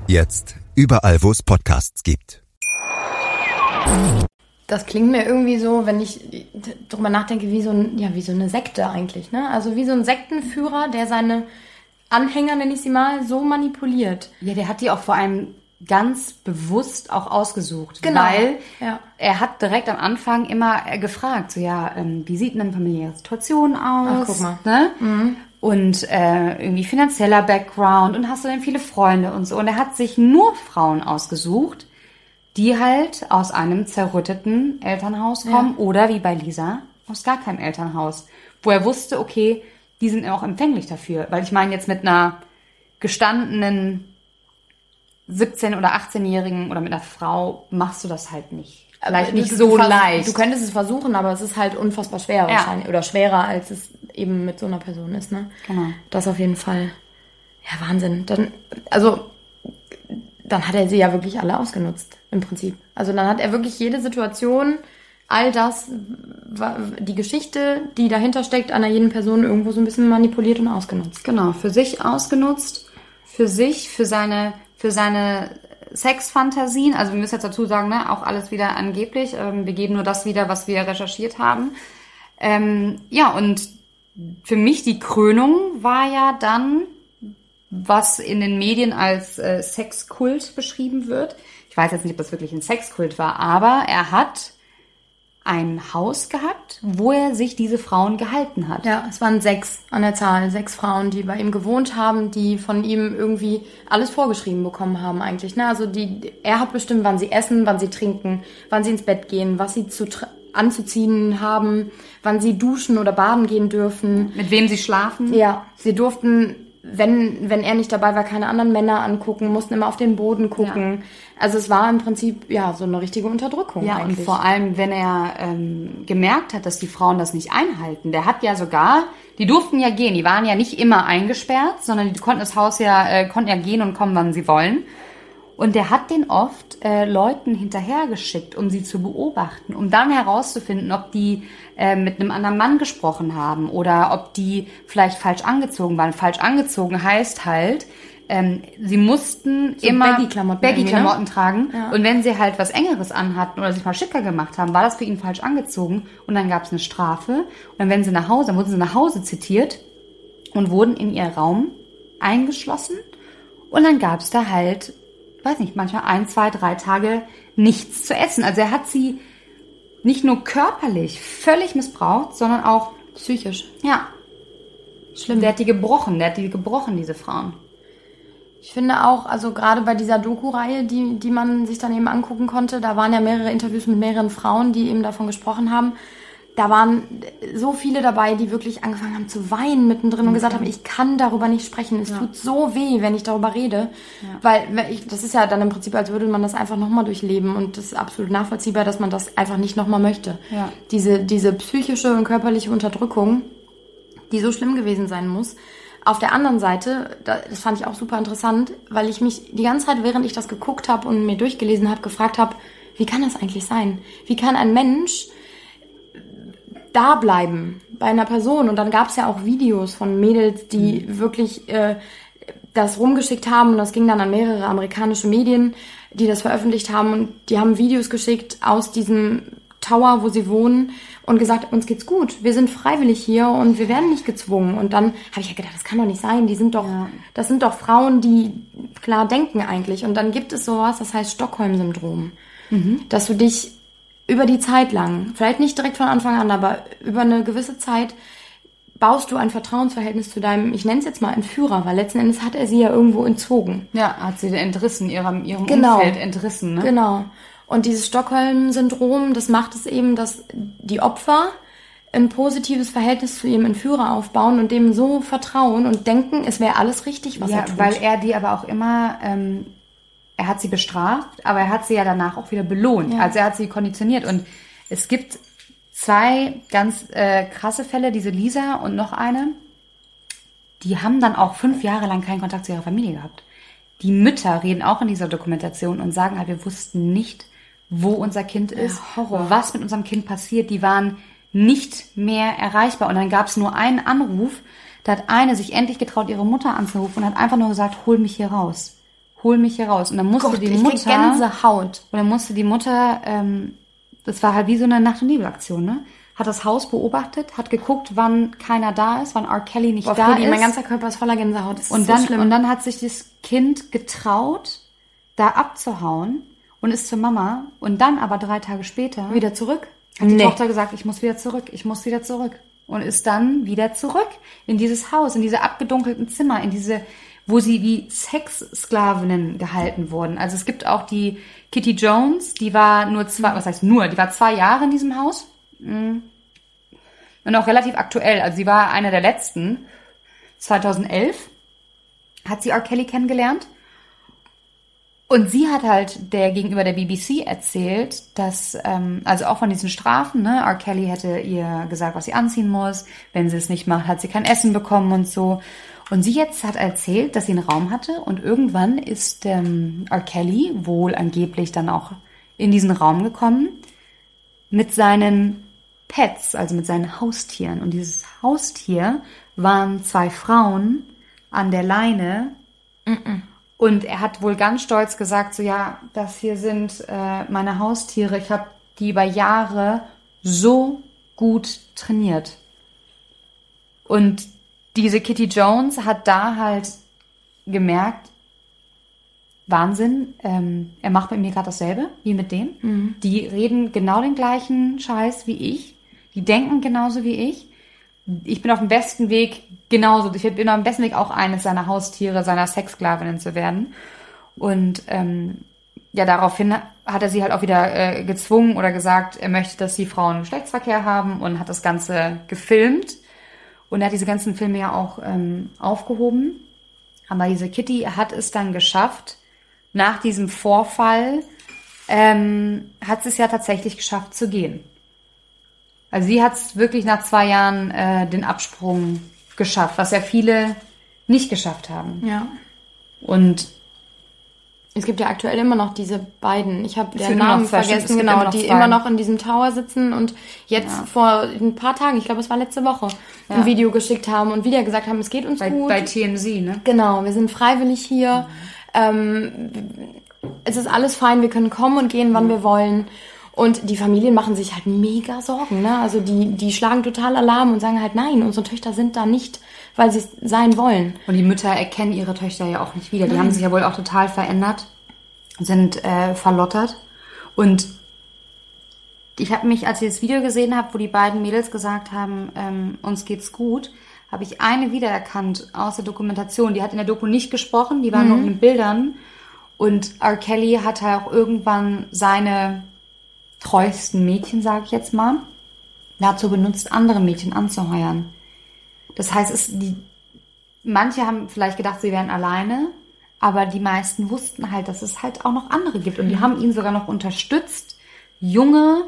Jetzt überall, wo es Podcasts gibt. Das klingt mir irgendwie so, wenn ich drüber nachdenke, wie so, ein, ja, wie so eine Sekte eigentlich. Ne? Also wie so ein Sektenführer, der seine Anhänger, nenne ich sie mal, so manipuliert. Ja, der hat die auch vor allem ganz bewusst auch ausgesucht. Genau, Weil ja. er hat direkt am Anfang immer gefragt, so ja, ähm, wie sieht denn eine familiäre Situation aus? Ach, guck mal. Ne? Und äh, irgendwie finanzieller Background und hast du denn viele Freunde und so. Und er hat sich nur Frauen ausgesucht, die halt aus einem zerrütteten Elternhaus kommen oder wie bei Lisa aus gar keinem Elternhaus, wo er wusste, okay, die sind auch empfänglich dafür, weil ich meine jetzt mit einer gestandenen 17 oder 18-jährigen oder mit einer Frau machst du das halt nicht. Vielleicht nicht du, so du leicht. Du könntest es versuchen, aber es ist halt unfassbar schwer Ja. wahrscheinlich. Oder schwerer, als es eben mit so einer Person ist. Ne? Genau. Das auf jeden Fall. Ja, Wahnsinn. Dann, also, dann hat er sie ja wirklich alle ausgenutzt, im Prinzip. Also dann hat er wirklich jede Situation, all das, die Geschichte, die dahinter steckt, an jeden Person irgendwo so ein bisschen manipuliert und ausgenutzt. Genau, für sich ausgenutzt, für sich, für seine, für seine Sexfantasien. Also wir müssen jetzt dazu sagen, ne, auch alles wieder angeblich. Ähm, wir geben nur das wieder, was wir recherchiert haben. Ähm, ja, und für mich die Krönung war ja dann, was in den Medien als äh, Sexkult beschrieben wird. Ich weiß jetzt nicht, ob das wirklich ein Sexkult war, aber er hat ein Haus gehabt, wo er sich diese Frauen gehalten hat. Ja, es waren sechs an der Zahl, sechs Frauen, die bei ihm gewohnt haben, die von ihm irgendwie alles vorgeschrieben bekommen haben eigentlich. Ne? Also die, er hat bestimmt, wann sie essen, wann sie trinken, wann sie ins Bett gehen, was sie zu anzuziehen haben, wann sie duschen oder baden gehen dürfen. Mit wem sie schlafen. Ja, sie durften wenn, wenn er nicht dabei war, keine anderen Männer angucken, mussten immer auf den Boden gucken. Also es war im Prinzip ja so eine richtige Unterdrückung Ja, eigentlich. und vor allem, wenn er ähm, gemerkt hat, dass die Frauen das nicht einhalten. Der hat ja sogar, die durften ja gehen, die waren ja nicht immer eingesperrt, sondern die konnten das Haus ja, äh, konnten ja gehen und kommen, wann sie wollen. Und der hat den oft äh, Leuten hinterhergeschickt, um sie zu beobachten, um dann herauszufinden, ob die äh, mit einem anderen Mann gesprochen haben oder ob die vielleicht falsch angezogen waren. Falsch angezogen heißt halt, ähm, sie mussten immer Baggy-Klamotten Baggy-Klamotten irgendwie, tragen. Ja. Und wenn sie halt was Engeres anhatten oder sich mal schicker gemacht haben, war das für ihn falsch angezogen. Und dann gab es eine Strafe. Und dann, wenn sie nach Hause, dann wurden sie nach Hause zitiert und wurden in ihr Raum eingeschlossen. Und dann gab es da halt, weiß nicht, manchmal ein, zwei, drei Tage nichts zu essen. Also er hat sie nicht nur körperlich völlig missbraucht, sondern auch, Psychisch. ja, Schlimm. der hat die gebrochen, der hat die gebrochen, diese Frauen. Ich finde auch, also gerade bei dieser Doku-Reihe, die, die man sich dann eben angucken konnte, da waren ja mehrere Interviews mit mehreren Frauen, die eben davon gesprochen haben. Da waren so viele dabei, die wirklich angefangen haben zu weinen mittendrin und gesagt haben, ich kann darüber nicht sprechen. Es tut so weh, wenn ich darüber rede. Weil wenn ich, das ist ja dann im Prinzip, als würde man das einfach nochmal durchleben. Und das ist absolut nachvollziehbar, dass man das einfach nicht nochmal möchte. Ja. Diese, diese psychische und körperliche Unterdrückung, die so schlimm gewesen sein muss. Auf der anderen Seite, da- das fand ich auch super interessant, weil ich mich die ganze Zeit, während ich das geguckt habe und mir durchgelesen habe, gefragt habe, wie kann das eigentlich sein? Wie kann ein Mensch da bleiben bei einer Person? Und dann gab es ja auch Videos von Mädels, die wirklich äh, das rumgeschickt haben. Und das ging dann an mehrere amerikanische Medien, die das veröffentlicht haben. Und die haben Videos geschickt aus diesem Tower, wo sie wohnen und gesagt, uns geht's gut, wir sind freiwillig hier und wir werden nicht gezwungen. Und dann habe ich ja gedacht, das kann doch nicht sein, die sind doch, das sind doch Frauen, die klar denken eigentlich. Und dann gibt es sowas, das heißt Stockholm-Syndrom, dass du dich über die Zeit lang, vielleicht nicht direkt von Anfang an, aber über eine gewisse Zeit baust du ein Vertrauensverhältnis zu deinem, ich nenne es jetzt mal Entführer, weil letzten Endes hat er sie ja irgendwo entzogen. Ja, hat sie entrissen, ihrem, ihrem Genau. Umfeld entrissen, ne? Genau. Und dieses Stockholm-Syndrom, das macht es eben, dass die Opfer ein positives Verhältnis zu ihrem Entführer aufbauen und dem so vertrauen und denken, es wäre alles richtig, was Ja, er tut. weil er die aber auch immer, ähm, er hat sie bestraft, aber er hat sie ja danach auch wieder belohnt. Ja. Also er hat sie konditioniert. Und es gibt zwei ganz äh, krasse Fälle, diese Lisa und noch eine, die haben dann auch fünf Jahre lang keinen Kontakt zu ihrer Familie gehabt. Die Mütter reden auch in dieser Dokumentation und sagen halt, wir wussten nicht, wo unser Kind ist, Horror. was mit unserem Kind passiert. Die waren nicht mehr erreichbar. Und dann gab es nur einen Anruf, da hat eine sich endlich getraut, ihre Mutter anzurufen und hat einfach nur gesagt, hol mich hier raus. Hol mich hier raus. Und dann musste Gott, die ich Mutter. Gänsehaut. Und dann musste die Mutter, ähm, das war halt wie so eine Nacht- und Nebelaktion, ne? Hat das Haus beobachtet, hat geguckt, wann keiner da ist, wann R. Kelly nicht Boah, da Freddy, ist. mein ganzer Körper ist voller Gänsehaut. Das ist und so dann, schlimm. und dann hat sich das Kind getraut, da abzuhauen und ist zur Mama. Und dann aber drei Tage später wieder zurück. hat die Nee. Tochter gesagt, ich muss wieder zurück, ich muss wieder zurück. Und ist dann wieder zurück in dieses Haus, in diese abgedunkelten Zimmer, in diese, wo sie wie Sexsklavinnen gehalten wurden. Also es gibt auch die Kitty Jones, die war nur zwei, was heißt nur, die war zwei Jahre in diesem Haus. Mm. Und auch relativ aktuell. Also sie war eine der letzten. 2011 hat sie R. Kelly kennengelernt. Und sie hat halt der gegenüber der BBC erzählt, dass, ähm, also auch von diesen Strafen, ne, R. Kelly hätte ihr gesagt, was sie anziehen muss. Wenn sie es nicht macht, hat sie kein Essen bekommen und so. Und sie jetzt hat erzählt, dass sie einen Raum hatte und irgendwann ist ähm, R. Kelly wohl angeblich dann auch in diesen Raum gekommen mit seinen Pets, also mit seinen Haustieren. Und dieses Haustier waren zwei Frauen an der Leine. Und er hat wohl ganz stolz gesagt, so ja, das hier sind äh, meine Haustiere. Ich habe die über Jahre so gut trainiert. Und diese Kitty Jones hat da halt gemerkt, Wahnsinn, ähm, er macht mit mir gerade dasselbe wie mit dem. Die reden genau den gleichen Scheiß wie ich. Die denken genauso wie ich. Ich bin auf dem besten Weg, genauso. Ich bin auf dem besten Weg, auch eines seiner Haustiere, seiner Sexsklavinnen zu werden. Und ähm, ja, daraufhin hat er sie halt auch wieder äh, gezwungen oder gesagt, er möchte, dass die Frauen Geschlechtsverkehr haben und hat das Ganze gefilmt. Und er hat diese ganzen Filme ja auch ähm, aufgehoben. Aber diese Kitty hat es dann geschafft, nach diesem Vorfall ähm, hat sie es ja tatsächlich geschafft zu gehen. Also sie hat es wirklich nach zwei Jahren äh, den Absprung geschafft, was ja viele nicht geschafft haben. Ja. Und Es gibt ja aktuell immer noch diese beiden. Ich habe den Namen vergessen, genau, immer die zwei. immer noch in diesem Tower sitzen und jetzt Ja. vor ein paar Tagen, ich glaube, es war letzte Woche, ein Ja. Video geschickt haben und wieder gesagt haben, es geht uns bei, gut. bei TMZ, ne? Genau, wir sind freiwillig hier. Ähm, es ist alles fein, wir können kommen und gehen, wann wir wollen. Und die Familien machen sich halt mega Sorgen. Ne? Also die, die schlagen total Alarm und sagen halt, nein, unsere Töchter sind da nicht, weil sie es sein wollen. Und die Mütter erkennen ihre Töchter ja auch nicht wieder. Die haben sich ja wohl auch total verändert, sind äh, verlottert. Und ich habe mich, als ich das Video gesehen habe, wo die beiden Mädels gesagt haben, ähm, uns geht's gut, habe ich eine wiedererkannt aus der Dokumentation. Die hat in der Doku nicht gesprochen, die war nur in den Bildern. Und R. Kelly hat halt auch irgendwann seine treuesten Mädchen, sage ich jetzt mal, dazu benutzt, andere Mädchen anzuheuern. Das heißt, es, die, manche haben vielleicht gedacht, sie wären alleine, aber die meisten wussten halt, dass es halt auch noch andere gibt. Und die haben ihn sogar noch unterstützt, junge,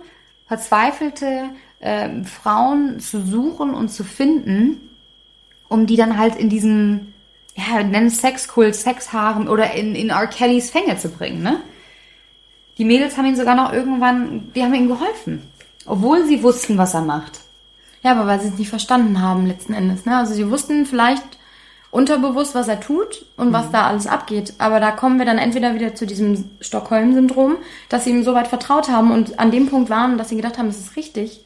verzweifelte ähm, Frauen zu suchen und zu finden, um die dann halt in diesen, ja, nennen Sexkult, Sexharem oder in, in R. Kellys Fänge zu bringen, ne? Die Mädels haben ihn sogar noch irgendwann, die haben ihm geholfen. Obwohl sie wussten, was er macht. Ja, aber weil sie es nicht verstanden haben letzten Endes. Ne? Also sie wussten vielleicht unterbewusst, was er tut und was da alles abgeht. Aber da kommen wir dann entweder wieder zu diesem Stockholm-Syndrom, dass sie ihm so weit vertraut haben und an dem Punkt waren, dass sie gedacht haben, es ist richtig.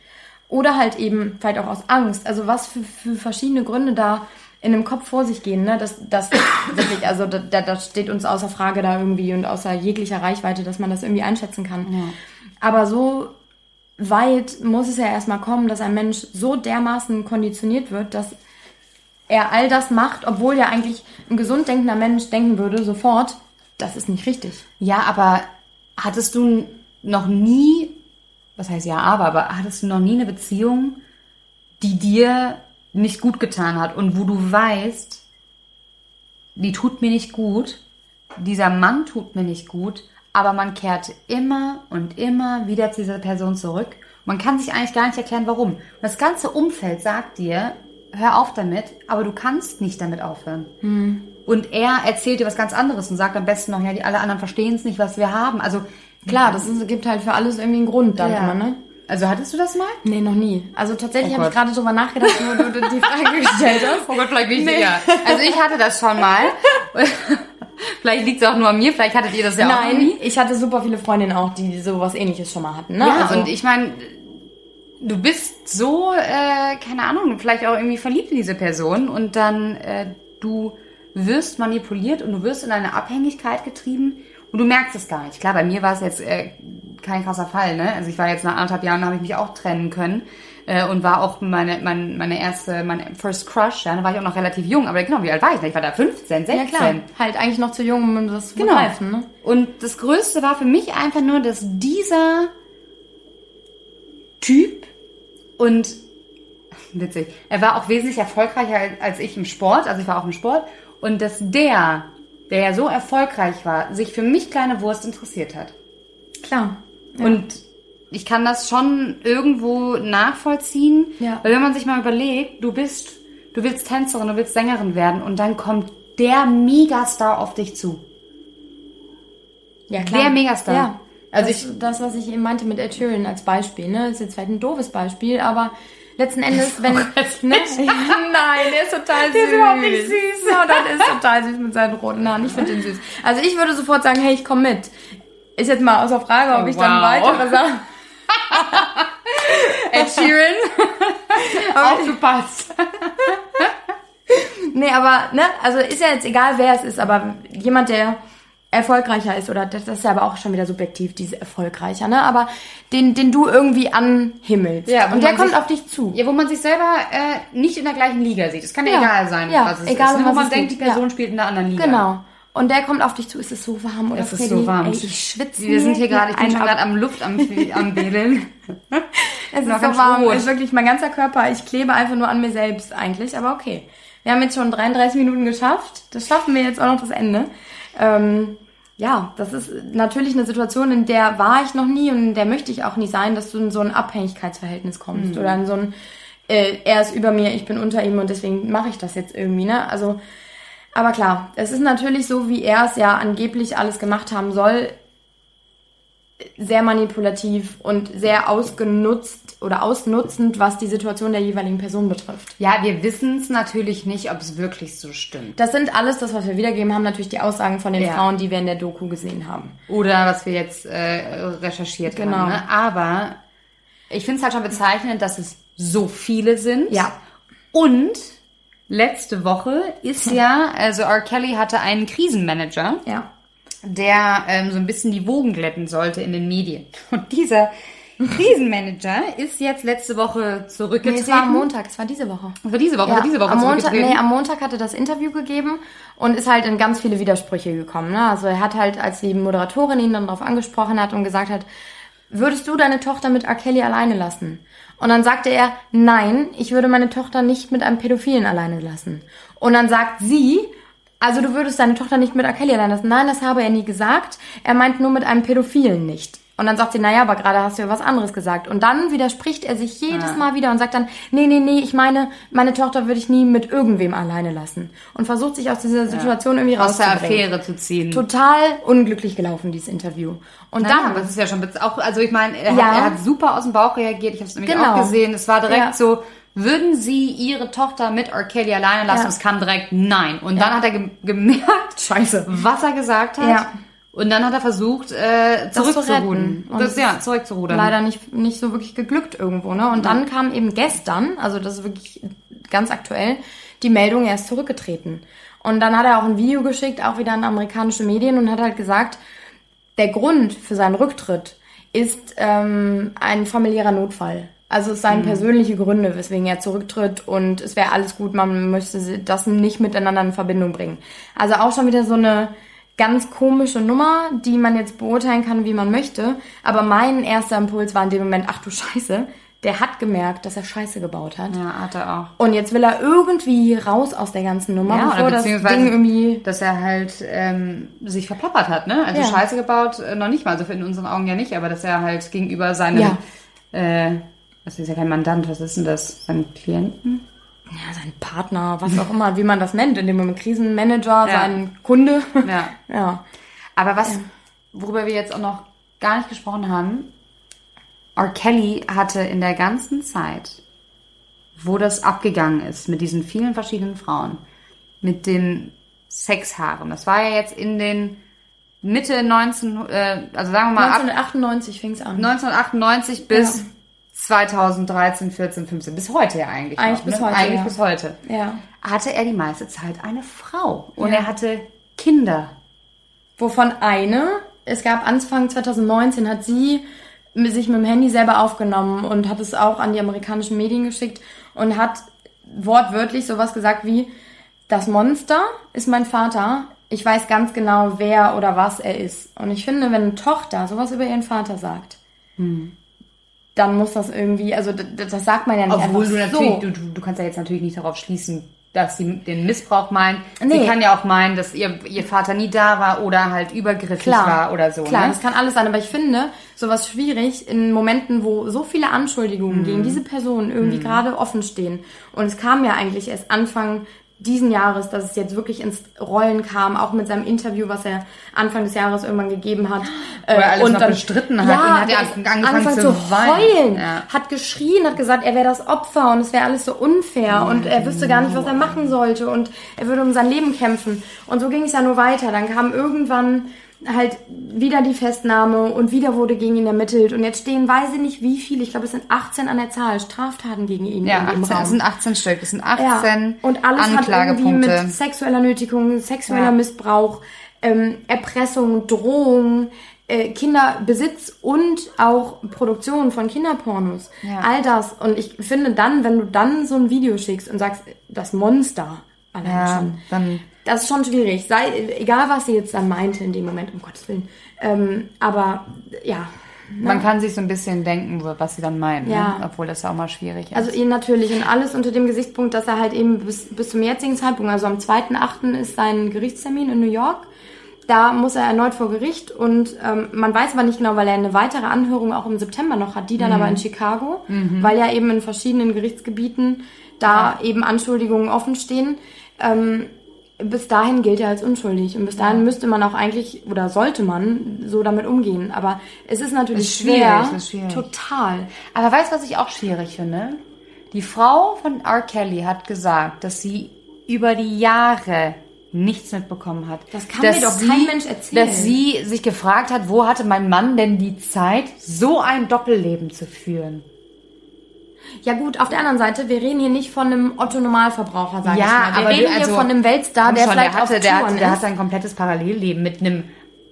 Oder halt eben vielleicht auch aus Angst. Also was für, für verschiedene Gründe da in dem Kopf vor sich gehen, ne? Das, das wirklich, also da, da das steht uns außer Frage da irgendwie und außer jeglicher Reichweite, dass man das irgendwie einschätzen kann. Aber so weit muss es ja erstmal kommen, dass ein Mensch so dermaßen konditioniert wird, dass er all das macht, obwohl ja eigentlich ein gesund denkender Mensch denken würde, sofort, das ist nicht richtig. Ja, aber hattest du noch nie, was heißt ja, aber, aber hattest du noch nie eine Beziehung, die dir nicht gut getan hat und wo du weißt, die tut mir nicht gut, dieser Mann tut mir nicht gut, aber man kehrt immer und immer wieder zu dieser Person zurück. Man kann sich eigentlich gar nicht erklären, warum. Und das ganze Umfeld sagt dir, hör auf damit, aber du kannst nicht damit aufhören. Und er erzählt dir was ganz anderes und sagt am besten noch, ja, die alle anderen verstehen es nicht, was wir haben. Also Klar, das ist, gibt halt für alles irgendwie einen Grund dann ja. immer, ne? Also hattest du das mal? Nee, noch nie. Also tatsächlich Oh habe ich gerade drüber nachgedacht, wo du die Frage gestellt hast. Oh Gott, vielleicht bin ich sicher. Also ich hatte das schon mal. vielleicht liegt es auch nur an mir, vielleicht hattet ihr das ja auch noch Nein, ich hatte super viele Freundinnen auch, die sowas ähnliches schon mal hatten, ne? Ja, also, und ich meine, du bist so, äh, keine Ahnung, vielleicht auch irgendwie verliebt in diese Person und dann äh, du wirst manipuliert und du wirst in eine Abhängigkeit getrieben und du merkst es gar nicht. Klar, bei mir war es jetzt äh, kein krasser Fall, ne? Also ich war jetzt nach anderthalb Jahren, habe ich mich auch trennen können äh, und war auch meine, meine, meine erste, mein First Crush, ja, da war ich auch noch relativ jung, aber genau, wie alt war ich? Ich war da 15, 16. ja klar, halt eigentlich noch zu jung, um das zu Genau. begreifen, ne? Und das Größte war für mich einfach nur, dass dieser Typ und witzig, er war auch wesentlich erfolgreicher als ich im Sport, also ich war auch im Sport, und dass der, der ja so erfolgreich war, sich für mich kleine Wurst interessiert hat. Klar. Und ich kann das schon irgendwo nachvollziehen, Ja. weil wenn man sich mal überlegt, du bist, du willst Tänzerin, du willst Sängerin werden und dann kommt der Megastar auf dich zu. Ja, Der Megastar. Ja. Also das, das, was ich eben meinte mit Ed Sheeran als Beispiel, ne, ist jetzt vielleicht ein doofes Beispiel, aber letzten Endes, wenn, ne, nein, der ist total süß. Der ist überhaupt nicht süß. Ja, das ist total süß mit seinen roten Haaren. Ich finde den süß. Also ich würde sofort sagen, hey, ich komme mit. Ist jetzt mal außer Frage, ob ich dann wow. weitere Sachen. Ed Sheeran. Aufgepasst. Nee, aber, ne, also ist ja jetzt egal, wer es ist, aber jemand, der erfolgreicher ist, oder das ist ja aber auch schon wieder subjektiv, diese erfolgreicher, ne, aber den, den du irgendwie anhimmelst. Ja, und der kommt sich- auf dich zu. Ja, wo man sich selber äh, nicht in der gleichen Liga sieht. Es kann ja, egal sein, Ja, was es egal, ist. ne? Wo man denkt, die Person Ja. spielt in einer anderen Liga. Genau. Und der kommt auf dich zu, ist es so warm oder Es ist so warm. Ey, ich schwitze. Wir sind hier gerade, ich bin schon gerade am Luft am, am Wedeln. Es ist so warm, rot. ist wirklich mein ganzer Körper. Ich klebe einfach nur an mir selbst eigentlich, aber okay. Wir haben jetzt schon 33 Minuten geschafft. Das schaffen wir jetzt auch noch das Ende. Ähm, ja, das ist natürlich eine Situation, in der war ich noch nie und in der möchte ich auch nie sein, dass du in so ein Abhängigkeitsverhältnis kommst oder in so ein, äh, er ist über mir, ich bin unter ihm und deswegen mache ich das jetzt irgendwie, ne? Also, aber klar, es ist natürlich so, wie er es ja angeblich alles gemacht haben soll, sehr manipulativ und sehr ausgenutzt oder ausnutzend, was die Situation der jeweiligen Person betrifft. Ja, wir wissen es natürlich nicht, ob es wirklich so stimmt. Das sind alles, das, was wir wiedergeben haben, natürlich die Aussagen von den Ja. Frauen, die wir in der Doku gesehen haben. Oder was wir jetzt äh, recherchiert Genau. haben. Ne? Aber ich finde es halt schon bezeichnend, dass es so viele sind. Ja. Und letzte Woche ist ja, also R. Kelly hatte einen Krisenmanager, Ja. der ähm, so ein bisschen die Wogen glätten sollte in den Medien. Und dieser Krisenmanager ist jetzt letzte Woche Nee, zurückgetreten. es war am Montag, es war diese Woche. Für diese Woche, für diese Woche am Montag, nee, am Montag hat er das Interview gegeben und ist halt in ganz viele Widersprüche gekommen. Ne? Also er hat halt, als die Moderatorin ihn dann darauf angesprochen hat und gesagt hat, würdest du deine Tochter mit R. Kelly alleine lassen? Und dann sagte er, nein, ich würde meine Tochter nicht mit einem Pädophilen alleine lassen. Und dann sagt sie, also du würdest deine Tochter nicht mit R. Alleine lassen. Nein, das habe er nie gesagt. Er meint nur mit einem Pädophilen nicht. Und dann sagt sie, naja, aber gerade hast du ja was anderes gesagt. Und dann widerspricht er sich jedes Mal wieder und sagt dann, nee, nee, nee, ich meine, meine Tochter würde ich nie mit irgendwem alleine lassen. Und versucht sich aus dieser Situation irgendwie aus der rauszubringen. Affäre zu ziehen. Total unglücklich gelaufen, dieses Interview. Und Naja, dann, aber das ist ja schon auch, also ich meine, er, Ja. hat, er hat super aus dem Bauch reagiert. Ich habe es nämlich Genau. auch gesehen. Es war direkt Ja. so, würden Sie Ihre Tochter mit R. Kelly alleine lassen? Ja. Es kam direkt nein. Und dann hat er ge gemerkt, Scheiße. was er gesagt hat. Ja. Und dann hat er versucht, äh, zu zurückzurudern. Das, ja, zurückzurudern. leider nicht, nicht so wirklich geglückt irgendwo, ne? Und dann kam eben gestern, also das ist wirklich ganz aktuell, die Meldung, er ist zurückgetreten. Und dann hat er auch ein Video geschickt, auch wieder an amerikanische Medien und hat halt gesagt, der Grund für seinen Rücktritt ist ähm, ein familiärer Notfall. Also es seien persönliche Gründe, weswegen er zurücktritt und es wäre alles gut, man möchte das nicht miteinander in Verbindung bringen. Also auch schon wieder so eine ganz komische Nummer, die man jetzt beurteilen kann, wie man möchte. Aber mein erster Impuls war in dem Moment, ach du Scheiße, der hat gemerkt, dass er Scheiße gebaut hat. ja, hat er auch. Und jetzt will er irgendwie raus aus der ganzen Nummer, Ja, bevor das Ding irgendwie... dass er halt ähm, sich verplappert hat, ne? Also Ja. Scheiße gebaut, äh, noch nicht mal, also in unseren Augen ja nicht, aber dass er halt gegenüber seinem, Ja. äh, das ist ja kein Mandant, was ist denn das? Seinem Klienten? Ja, sein Partner, was auch immer, wie man das nennt, in dem Moment Krisenmanager, Ja. sein Kunde. Ja. ja. Aber was, worüber wir jetzt auch noch gar nicht gesprochen haben, R. Kelly hatte in der ganzen Zeit, wo das abgegangen ist, mit diesen vielen verschiedenen Frauen, mit den Sexhaaren, das war ja jetzt in den Mitte 19, äh, also sagen wir mal ab 1998 fing es an. 1998 bis Ja. 2013, 14, 15, bis heute ja eigentlich. Eigentlich noch, bis ne? heute, Eigentlich ja. bis heute. Ja. Hatte er die meiste Zeit eine Frau. Und Ja. er hatte Kinder. Wovon eine, es gab Anfang 2019, hat sie sich mit dem Handy selber aufgenommen und hat es auch an die amerikanischen Medien geschickt und hat wortwörtlich sowas gesagt wie, das Monster ist mein Vater, ich weiß ganz genau, wer oder was er ist. Und ich finde, wenn eine Tochter sowas über ihren Vater sagt, dann muss das irgendwie, also d- d- das sagt man ja nicht Obwohl du natürlich, so. du, du, kannst ja jetzt natürlich nicht darauf schließen, dass sie den Missbrauch meint. Sie Nee. kann ja auch meinen, dass ihr, ihr Vater nie da war oder halt übergriffig Klar, war oder so. Klar, ne? das kann alles sein, aber ich finde sowas schwierig in Momenten, wo so viele Mhm. Anschuldigungen gegen diese Person irgendwie gerade offen stehen. Und es kam ja eigentlich erst Anfang diesen Jahres, dass es jetzt wirklich ins Rollen kam, auch mit seinem Interview, was er Anfang des Jahres irgendwann gegeben hat. Wo er alles und noch bestritten hat Ja, und hat der ist angefangen zu zu weinen. heulen, Ja. hat geschrien, hat gesagt, er wäre das Opfer und es wäre alles so unfair und er wüsste gar nicht, was er machen sollte und er würde um sein Leben kämpfen. Und so ging es ja nur weiter. Dann kam irgendwann halt wieder die Festnahme und wieder wurde gegen ihn ermittelt und jetzt stehen, weiß ich nicht wie viele, ich glaube es sind 18 an der Zahl, Straftaten gegen ihn Ja, in dem 18, Raum. es sind 18 Stück. Es sind Ja, 18 und alles hat irgendwie Anklagepunkte. mit sexueller Nötigung, sexueller Ja. Missbrauch, ähm, Erpressung, Drohung, äh, Kinderbesitz und auch Produktion von Kinderpornos. Ja. All das. Und ich finde dann, wenn du dann so ein Video schickst und sagst, das Monster allein ja, schon, dann das ist schon schwierig. Sei, egal, was sie jetzt dann meinte in dem Moment, um Gottes Willen. Ähm, aber ja, man kann sich so ein bisschen denken, was sie dann meinen, Ja. ne? obwohl das ja auch mal schwierig ist. Also ihn natürlich und alles unter dem Gesichtspunkt, dass er halt eben bis, bis zum jetzigen Zeitpunkt, also am 2.8. ist sein Gerichtstermin in New York. Da muss er erneut vor Gericht und ähm, man weiß aber nicht genau, weil er eine weitere Anhörung auch im September noch hat, die dann aber in Chicago, weil ja eben in verschiedenen Gerichtsgebieten da eben Anschuldigungen offen stehen. Ähm, bis dahin gilt er als unschuldig und bis dahin müsste man auch eigentlich oder sollte man so damit umgehen. Aber es ist natürlich Ist schwierig, schwer, ist schwierig. total. Aber weißt du, was ich auch schwierig finde? Die Frau von R. Kelly hat gesagt, dass sie über die Jahre nichts mitbekommen hat. Das kann mir doch kein Mensch erzählen. Dass sie sich gefragt hat, wo hatte mein Mann denn die Zeit, so ein Doppelleben zu führen? Ja gut, auf der anderen Seite, wir reden hier nicht von einem Otto-Normalverbraucher, sag Ja, ich mal. Wir aber reden du- hier also- von einem Weltstar, der schon, vielleicht der hatte, auf der, Touren hatte, der ist. hatte ein komplettes Parallelleben mit einem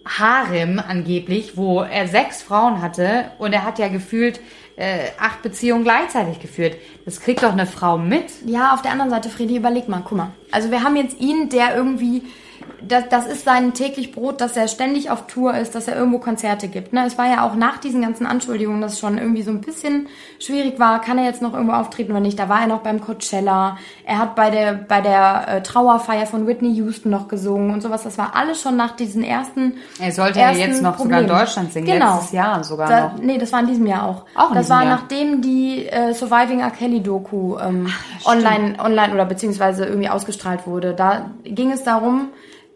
Harem angeblich, wo er sechs Frauen hatte und er hat ja gefühlt äh, acht Beziehungen gleichzeitig geführt. Das kriegt doch eine Frau mit. Ja, auf der anderen Seite, Fredi, überleg mal, guck mal. Also wir haben jetzt ihn, der irgendwie, das, das ist sein täglich Brot, dass er ständig auf Tour ist, dass er irgendwo Konzerte gibt. Ne? Es war ja auch nach diesen ganzen Anschuldigungen, dass es schon irgendwie so ein bisschen schwierig war, kann er jetzt noch irgendwo auftreten oder nicht. Da war er noch beim Coachella, er hat bei der, bei der äh, Trauerfeier von Whitney Houston noch gesungen und sowas. Das war alles schon nach diesen ersten Er sollte ja ersten jetzt noch sogar in Problemen. Deutschland singen, Genau. letztes Jahr sogar da, noch. Nee, das war in diesem Jahr auch. Auch in das war Jahr. nachdem die äh, Surviving R. Kelly Doku ähm, online, online oder beziehungsweise irgendwie ausgestrahlt wurde. Da ging es darum,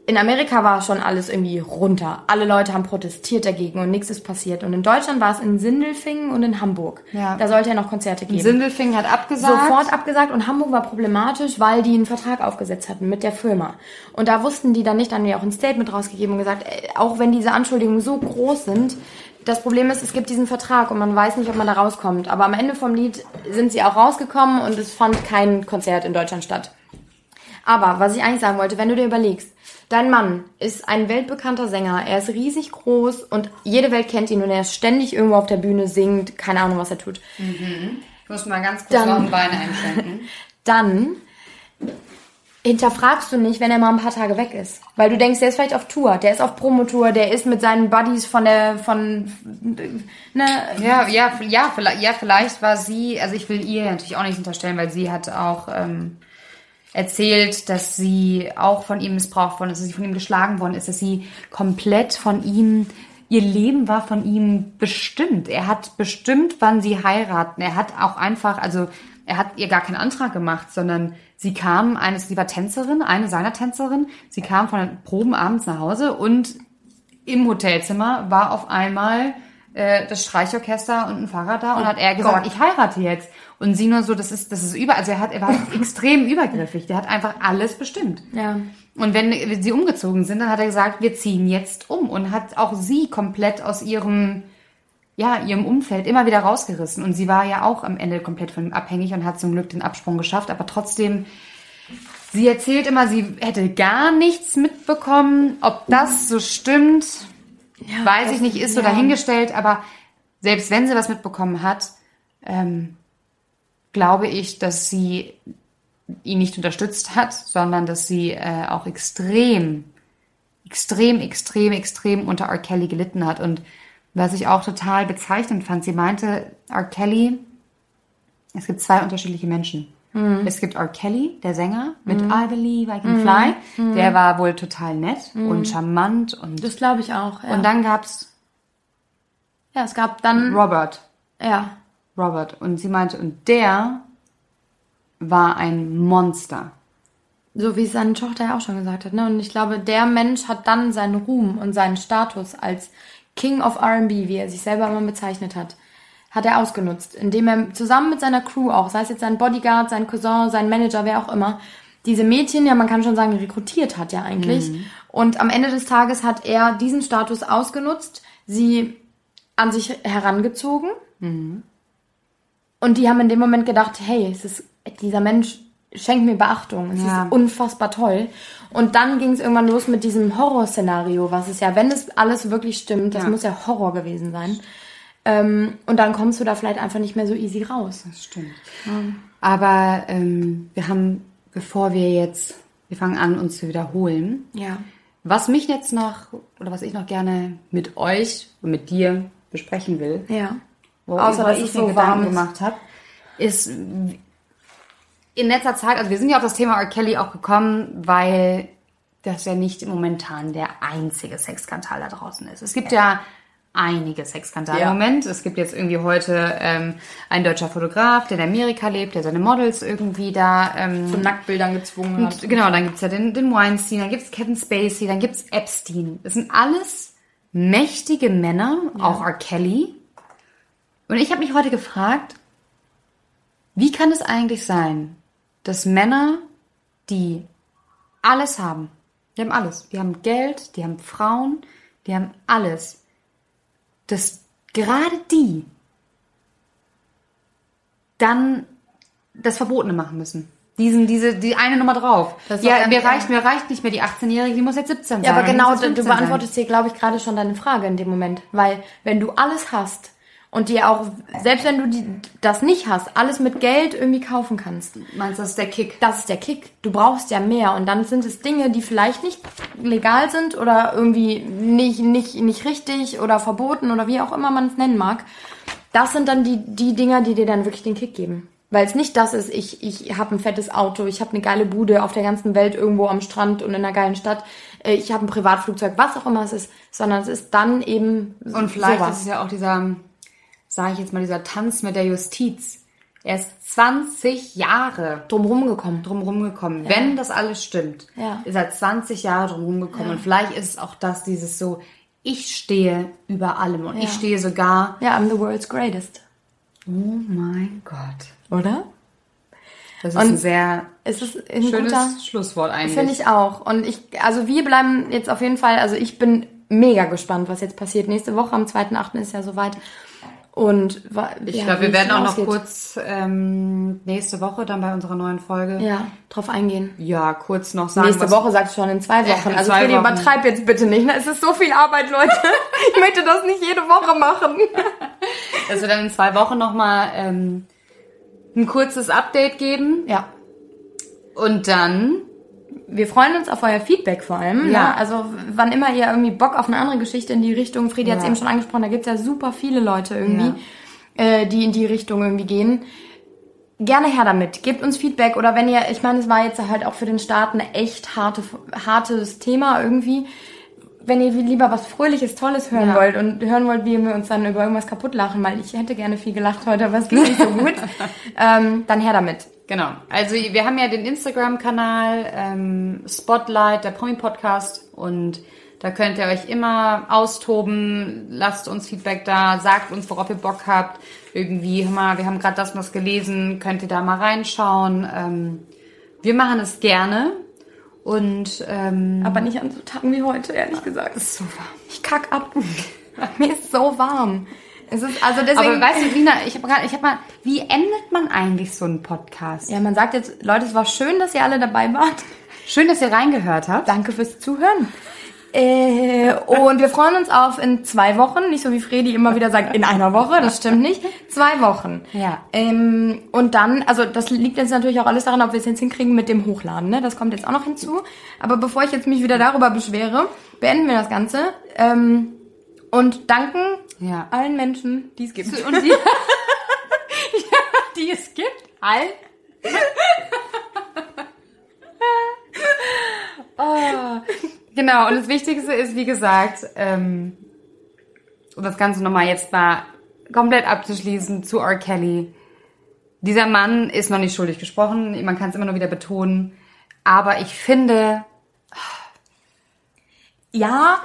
in Amerika war schon alles irgendwie runter. Alle Leute haben protestiert dagegen und nichts ist passiert. Und in Deutschland war es in Sindelfingen und in Hamburg. Ja. Da sollte er noch Konzerte geben. Sindelfing hat abgesagt. Sofort abgesagt und Hamburg war problematisch, weil die einen Vertrag aufgesetzt hatten mit der Firma. Und da wussten die dann nicht, dann haben die auch ein Statement rausgegeben und gesagt, ey, auch wenn diese Anschuldigungen so groß sind, das Problem ist, es gibt diesen Vertrag und man weiß nicht, ob man da rauskommt. Aber am Ende vom Lied sind sie auch rausgekommen und es fand kein Konzert in Deutschland statt. Aber was ich eigentlich sagen wollte, wenn du dir überlegst, dein Mann ist ein weltbekannter Sänger, er ist riesig groß und jede Welt kennt ihn und er ist ständig irgendwo auf der Bühne, singt, keine Ahnung, was er tut. Ich muss mal ganz kurz Dann- noch ein Bein einschränken. dann hinterfragst du nicht, wenn er mal ein paar Tage weg ist. Weil du denkst, der ist vielleicht auf Tour, der ist auf Promotour, der ist mit seinen Buddies von der, von, ne, Ja, ja, ja, vielleicht, ja, vielleicht war sie, also ich will ihr natürlich auch nicht unterstellen, weil sie hat auch ähm, erzählt, dass sie auch von ihm missbraucht worden ist, dass sie von ihm geschlagen worden ist, dass sie komplett von ihm, ihr Leben war von ihm bestimmt. Er hat bestimmt, wann sie heiraten. Er hat auch einfach, also er hat ihr gar keinen Antrag gemacht, sondern sie kam, eine, sie war Tänzerin, eine seiner Tänzerin, sie kam von den Proben abends nach Hause und im Hotelzimmer war auf einmal äh, das Streichorchester und ein Fahrer da und hat er gesagt, ich heirate jetzt. Und sie nur so, das ist, das ist über, also er hat, er war extrem übergriffig. Der hat einfach alles bestimmt. ja. Und wenn sie umgezogen sind, dann hat er gesagt, wir ziehen jetzt um und hat auch sie komplett aus ihrem, ja, ihrem Umfeld immer wieder rausgerissen. Und sie war ja auch am Ende komplett von ihm abhängig und hat zum Glück den Absprung geschafft. Aber trotzdem, sie erzählt immer, sie hätte gar nichts mitbekommen. Ob das so stimmt, weiß ich nicht, ist so ja. dahingestellt. Aber selbst wenn sie was mitbekommen hat, ähm, glaube ich, dass sie ihn nicht unterstützt hat, sondern dass sie äh, auch extrem, extrem, extrem, extrem unter R. Kelly gelitten hat. Und was ich auch total bezeichnend fand, sie meinte, R. Kelly, es gibt zwei unterschiedliche Menschen. Es gibt R. Kelly, der Sänger, mit I Believe I Can Fly. Der war wohl total nett und charmant. Und, Das glaube ich auch, ja. und dann gab's ja, es gab dann, Robert. ja, Robert. Und sie meinte, und der war ein Monster. so wie es seine Tochter ja auch schon gesagt hat, ne, und ich glaube, der Mensch hat dann seinen Ruhm und seinen Status als King of R&B, wie er sich selber immer bezeichnet hat, hat er ausgenutzt, indem er zusammen mit seiner Crew auch, sei es jetzt sein Bodyguard, sein Cousin, sein Manager, wer auch immer, diese Mädchen, ja, man kann schon sagen, rekrutiert hat ja eigentlich. Und am Ende des Tages hat er diesen Status ausgenutzt, sie an sich herangezogen. Und die haben in dem Moment gedacht, hey, es ist, dieser Mensch schenkt mir Beachtung. Es Ja. ist unfassbar toll. Und dann ging es irgendwann los mit diesem Horrorszenario, was es ja, wenn es alles wirklich stimmt, das Ja. muss ja Horror gewesen sein. Ähm, und dann kommst du da vielleicht einfach nicht mehr so easy raus. Das stimmt. Aber ähm, wir haben, bevor wir jetzt, wir fangen an, uns zu wiederholen. Ja. Was mich jetzt noch, oder was ich noch gerne mit euch und mit dir besprechen will, Ja. Außer, dass ich mir so Gedanken gemacht habe, ist in letzter Zeit, also wir sind ja auf das Thema R. Kelly auch gekommen, weil das ja nicht momentan der einzige Sexskandal da draußen ist. Es gibt ja einige Sexskandale Ja. im Moment. Es gibt jetzt irgendwie heute ähm, ein deutscher Fotograf, der in Amerika lebt, der seine Models irgendwie da ähm, Zu Nacktbildern gezwungen hat. und genau, dann gibt's ja den, den Weinstein, dann gibt's Kevin Spacey, dann gibt's Epstein. Das sind alles mächtige Männer, auch R. Kelly. Und ich habe mich heute gefragt, wie kann es eigentlich sein, dass Männer, die alles haben, die haben alles, die haben Geld, die haben Frauen, die haben alles, dass gerade die dann das Verbotene machen müssen. Diesen, diese, die eine Nummer drauf. Das ja, mir reicht, mir reicht nicht mehr die 18-Jährige, die muss jetzt 17 sein. Ja, aber genau, du, 15 sein. beantwortest dir, glaube ich, gerade schon deine Frage in dem Moment. Weil, wenn du alles hast und dir auch, selbst wenn du die, das nicht hast, alles mit Geld irgendwie kaufen kannst, Meinst du, das ist der Kick? das ist der Kick. Du brauchst ja mehr. Und dann sind es Dinge, die vielleicht nicht legal sind oder irgendwie nicht, nicht, nicht richtig oder verboten oder wie auch immer man es nennen mag. Das sind dann die, die Dinger, die dir dann wirklich den Kick geben. Weil es nicht das ist, ich, ich habe ein fettes Auto, ich habe eine geile Bude auf der ganzen Welt irgendwo am Strand und in einer geilen Stadt, äh, ich habe ein Privatflugzeug, was auch immer es ist, sondern es ist dann eben Und vielleicht sowas. ist es ja auch dieser, sage ich jetzt mal, dieser Tanz mit der Justiz. Er ist 20 Jahre drumherum gekommen. drumherum gekommen. Wenn das alles stimmt, Ja. ist er 20 Jahre drumherum gekommen. Und vielleicht ist es auch das, dieses so, ich stehe über allem und Ja. ich stehe sogar, Ja, I'm the world's greatest. oh mein Gott. Oder? Das ist Und ein sehr Es ist ein schönes guter, Schlusswort eigentlich. Finde ich auch. Und ich, also wir bleiben jetzt auf jeden Fall, also ich bin mega gespannt, was jetzt passiert. Nächste Woche am 2.8. ist ja soweit. Und Ich ja, glaube, wir werden auch noch kurz ähm, nächste Woche dann bei unserer neuen Folge ja, drauf eingehen. ja kurz noch sagen. Nächste Woche sagst du schon in zwei Wochen. in also zwei Freddy, übertreib jetzt bitte nicht. Ne? Es ist so viel Arbeit, Leute. ich möchte das nicht jede Woche machen. dass wir dann in zwei Wochen nochmal ähm, ein kurzes Update geben. ja. Und dann, Wir freuen uns auf euer Feedback vor allem. Ja. Ne? Also wann immer ihr irgendwie Bock auf eine andere Geschichte in die Richtung, Friedi hat es Ja. eben schon angesprochen, da gibt's ja super viele Leute irgendwie, äh, die in die Richtung irgendwie gehen. Gerne her damit. Gebt uns Feedback oder wenn ihr, ich meine, es war jetzt halt auch für den Start eine echt harte, hartes Thema irgendwie. Wenn ihr lieber was Fröhliches, Tolles hören Ja. wollt und hören wollt, wie wir uns dann über irgendwas kaputt lachen, weil ich hätte gerne viel gelacht heute, aber es geht nicht so gut, ähm, dann her damit. Genau. Also wir haben ja den Instagram-Kanal ähm, Spotlight, der Promi-Podcast. Und da könnt ihr euch immer austoben. Lasst uns Feedback da. Sagt uns, worauf ihr Bock habt. Irgendwie, hör mal, wir haben gerade das und das gelesen. Könnt ihr da mal reinschauen. Ähm, wir machen es gerne. Und ähm, Aber nicht an so Tagen wie heute, ehrlich gesagt. ist so warm. Ich kack ab. Mir ist so warm. Es ist also deswegen. Aber weißt du, Lina, ich habe gerade, ich habe mal, wie endet man eigentlich so einen Podcast? ja, man sagt jetzt, Leute, es war schön, dass ihr alle dabei wart. Schön, dass ihr reingehört habt. Danke fürs Zuhören. Äh, und wir freuen uns auf in zwei Wochen, nicht so wie Fredi immer wieder sagt, in einer Woche, das stimmt nicht, zwei Wochen. Ja. Ähm, und dann, also das liegt jetzt natürlich auch alles daran, ob wir es jetzt hinkriegen mit dem Hochladen, ne? Das kommt jetzt auch noch hinzu. Aber bevor ich jetzt mich wieder darüber beschwere, beenden wir das Ganze. Ähm, und danken Ja. allen Menschen, die es gibt. Und die, die es gibt. All. oh. Genau, und das Wichtigste ist, wie gesagt, ähm, um das Ganze nochmal jetzt mal komplett abzuschließen zu R. Kelly. Dieser Mann ist noch nicht schuldig gesprochen, man kann es immer nur wieder betonen. Aber ich finde, Ja,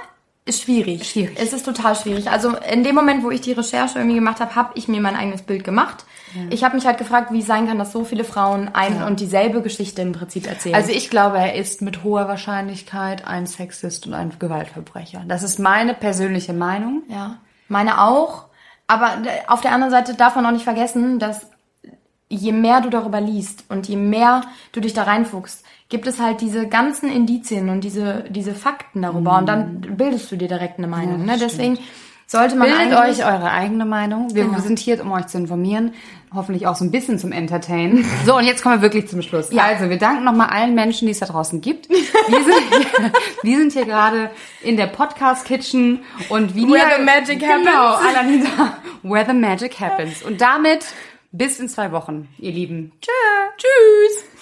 ist schwierig. Schwierig. Es ist total schwierig. Also in dem Moment, wo ich die Recherche irgendwie gemacht habe, habe ich mir mein eigenes Bild gemacht. Ich habe mich halt gefragt, wie sein kann, dass so viele Frauen ein und dieselbe Geschichte im Prinzip erzählen. Also ich glaube, er ist mit hoher Wahrscheinlichkeit ein Sexist und ein Gewaltverbrecher. Das ist meine persönliche Meinung. ja, meine auch. Aber d- auf der anderen Seite darf man auch nicht vergessen, dass je mehr du darüber liest und je mehr du dich da reinfuchst, gibt es halt diese ganzen Indizien und diese, diese Fakten darüber und dann bildest du dir direkt eine Meinung. Ja, ne? Deswegen sollte man Bildet euch eure eigene Meinung. Wir Genau. sind hier, um euch zu informieren. Hoffentlich auch so ein bisschen zum Entertainen. So, und jetzt kommen wir wirklich zum Schluss. Ja. Also, wir danken nochmal allen Menschen, die es da draußen gibt. Wir sind, hier, wir sind hier gerade in der Podcast-Kitchen und wie Where the magic Genau, happens. Alanita, where the magic happens. Und damit bis in zwei Wochen, ihr Lieben. Tschö. Tschüss.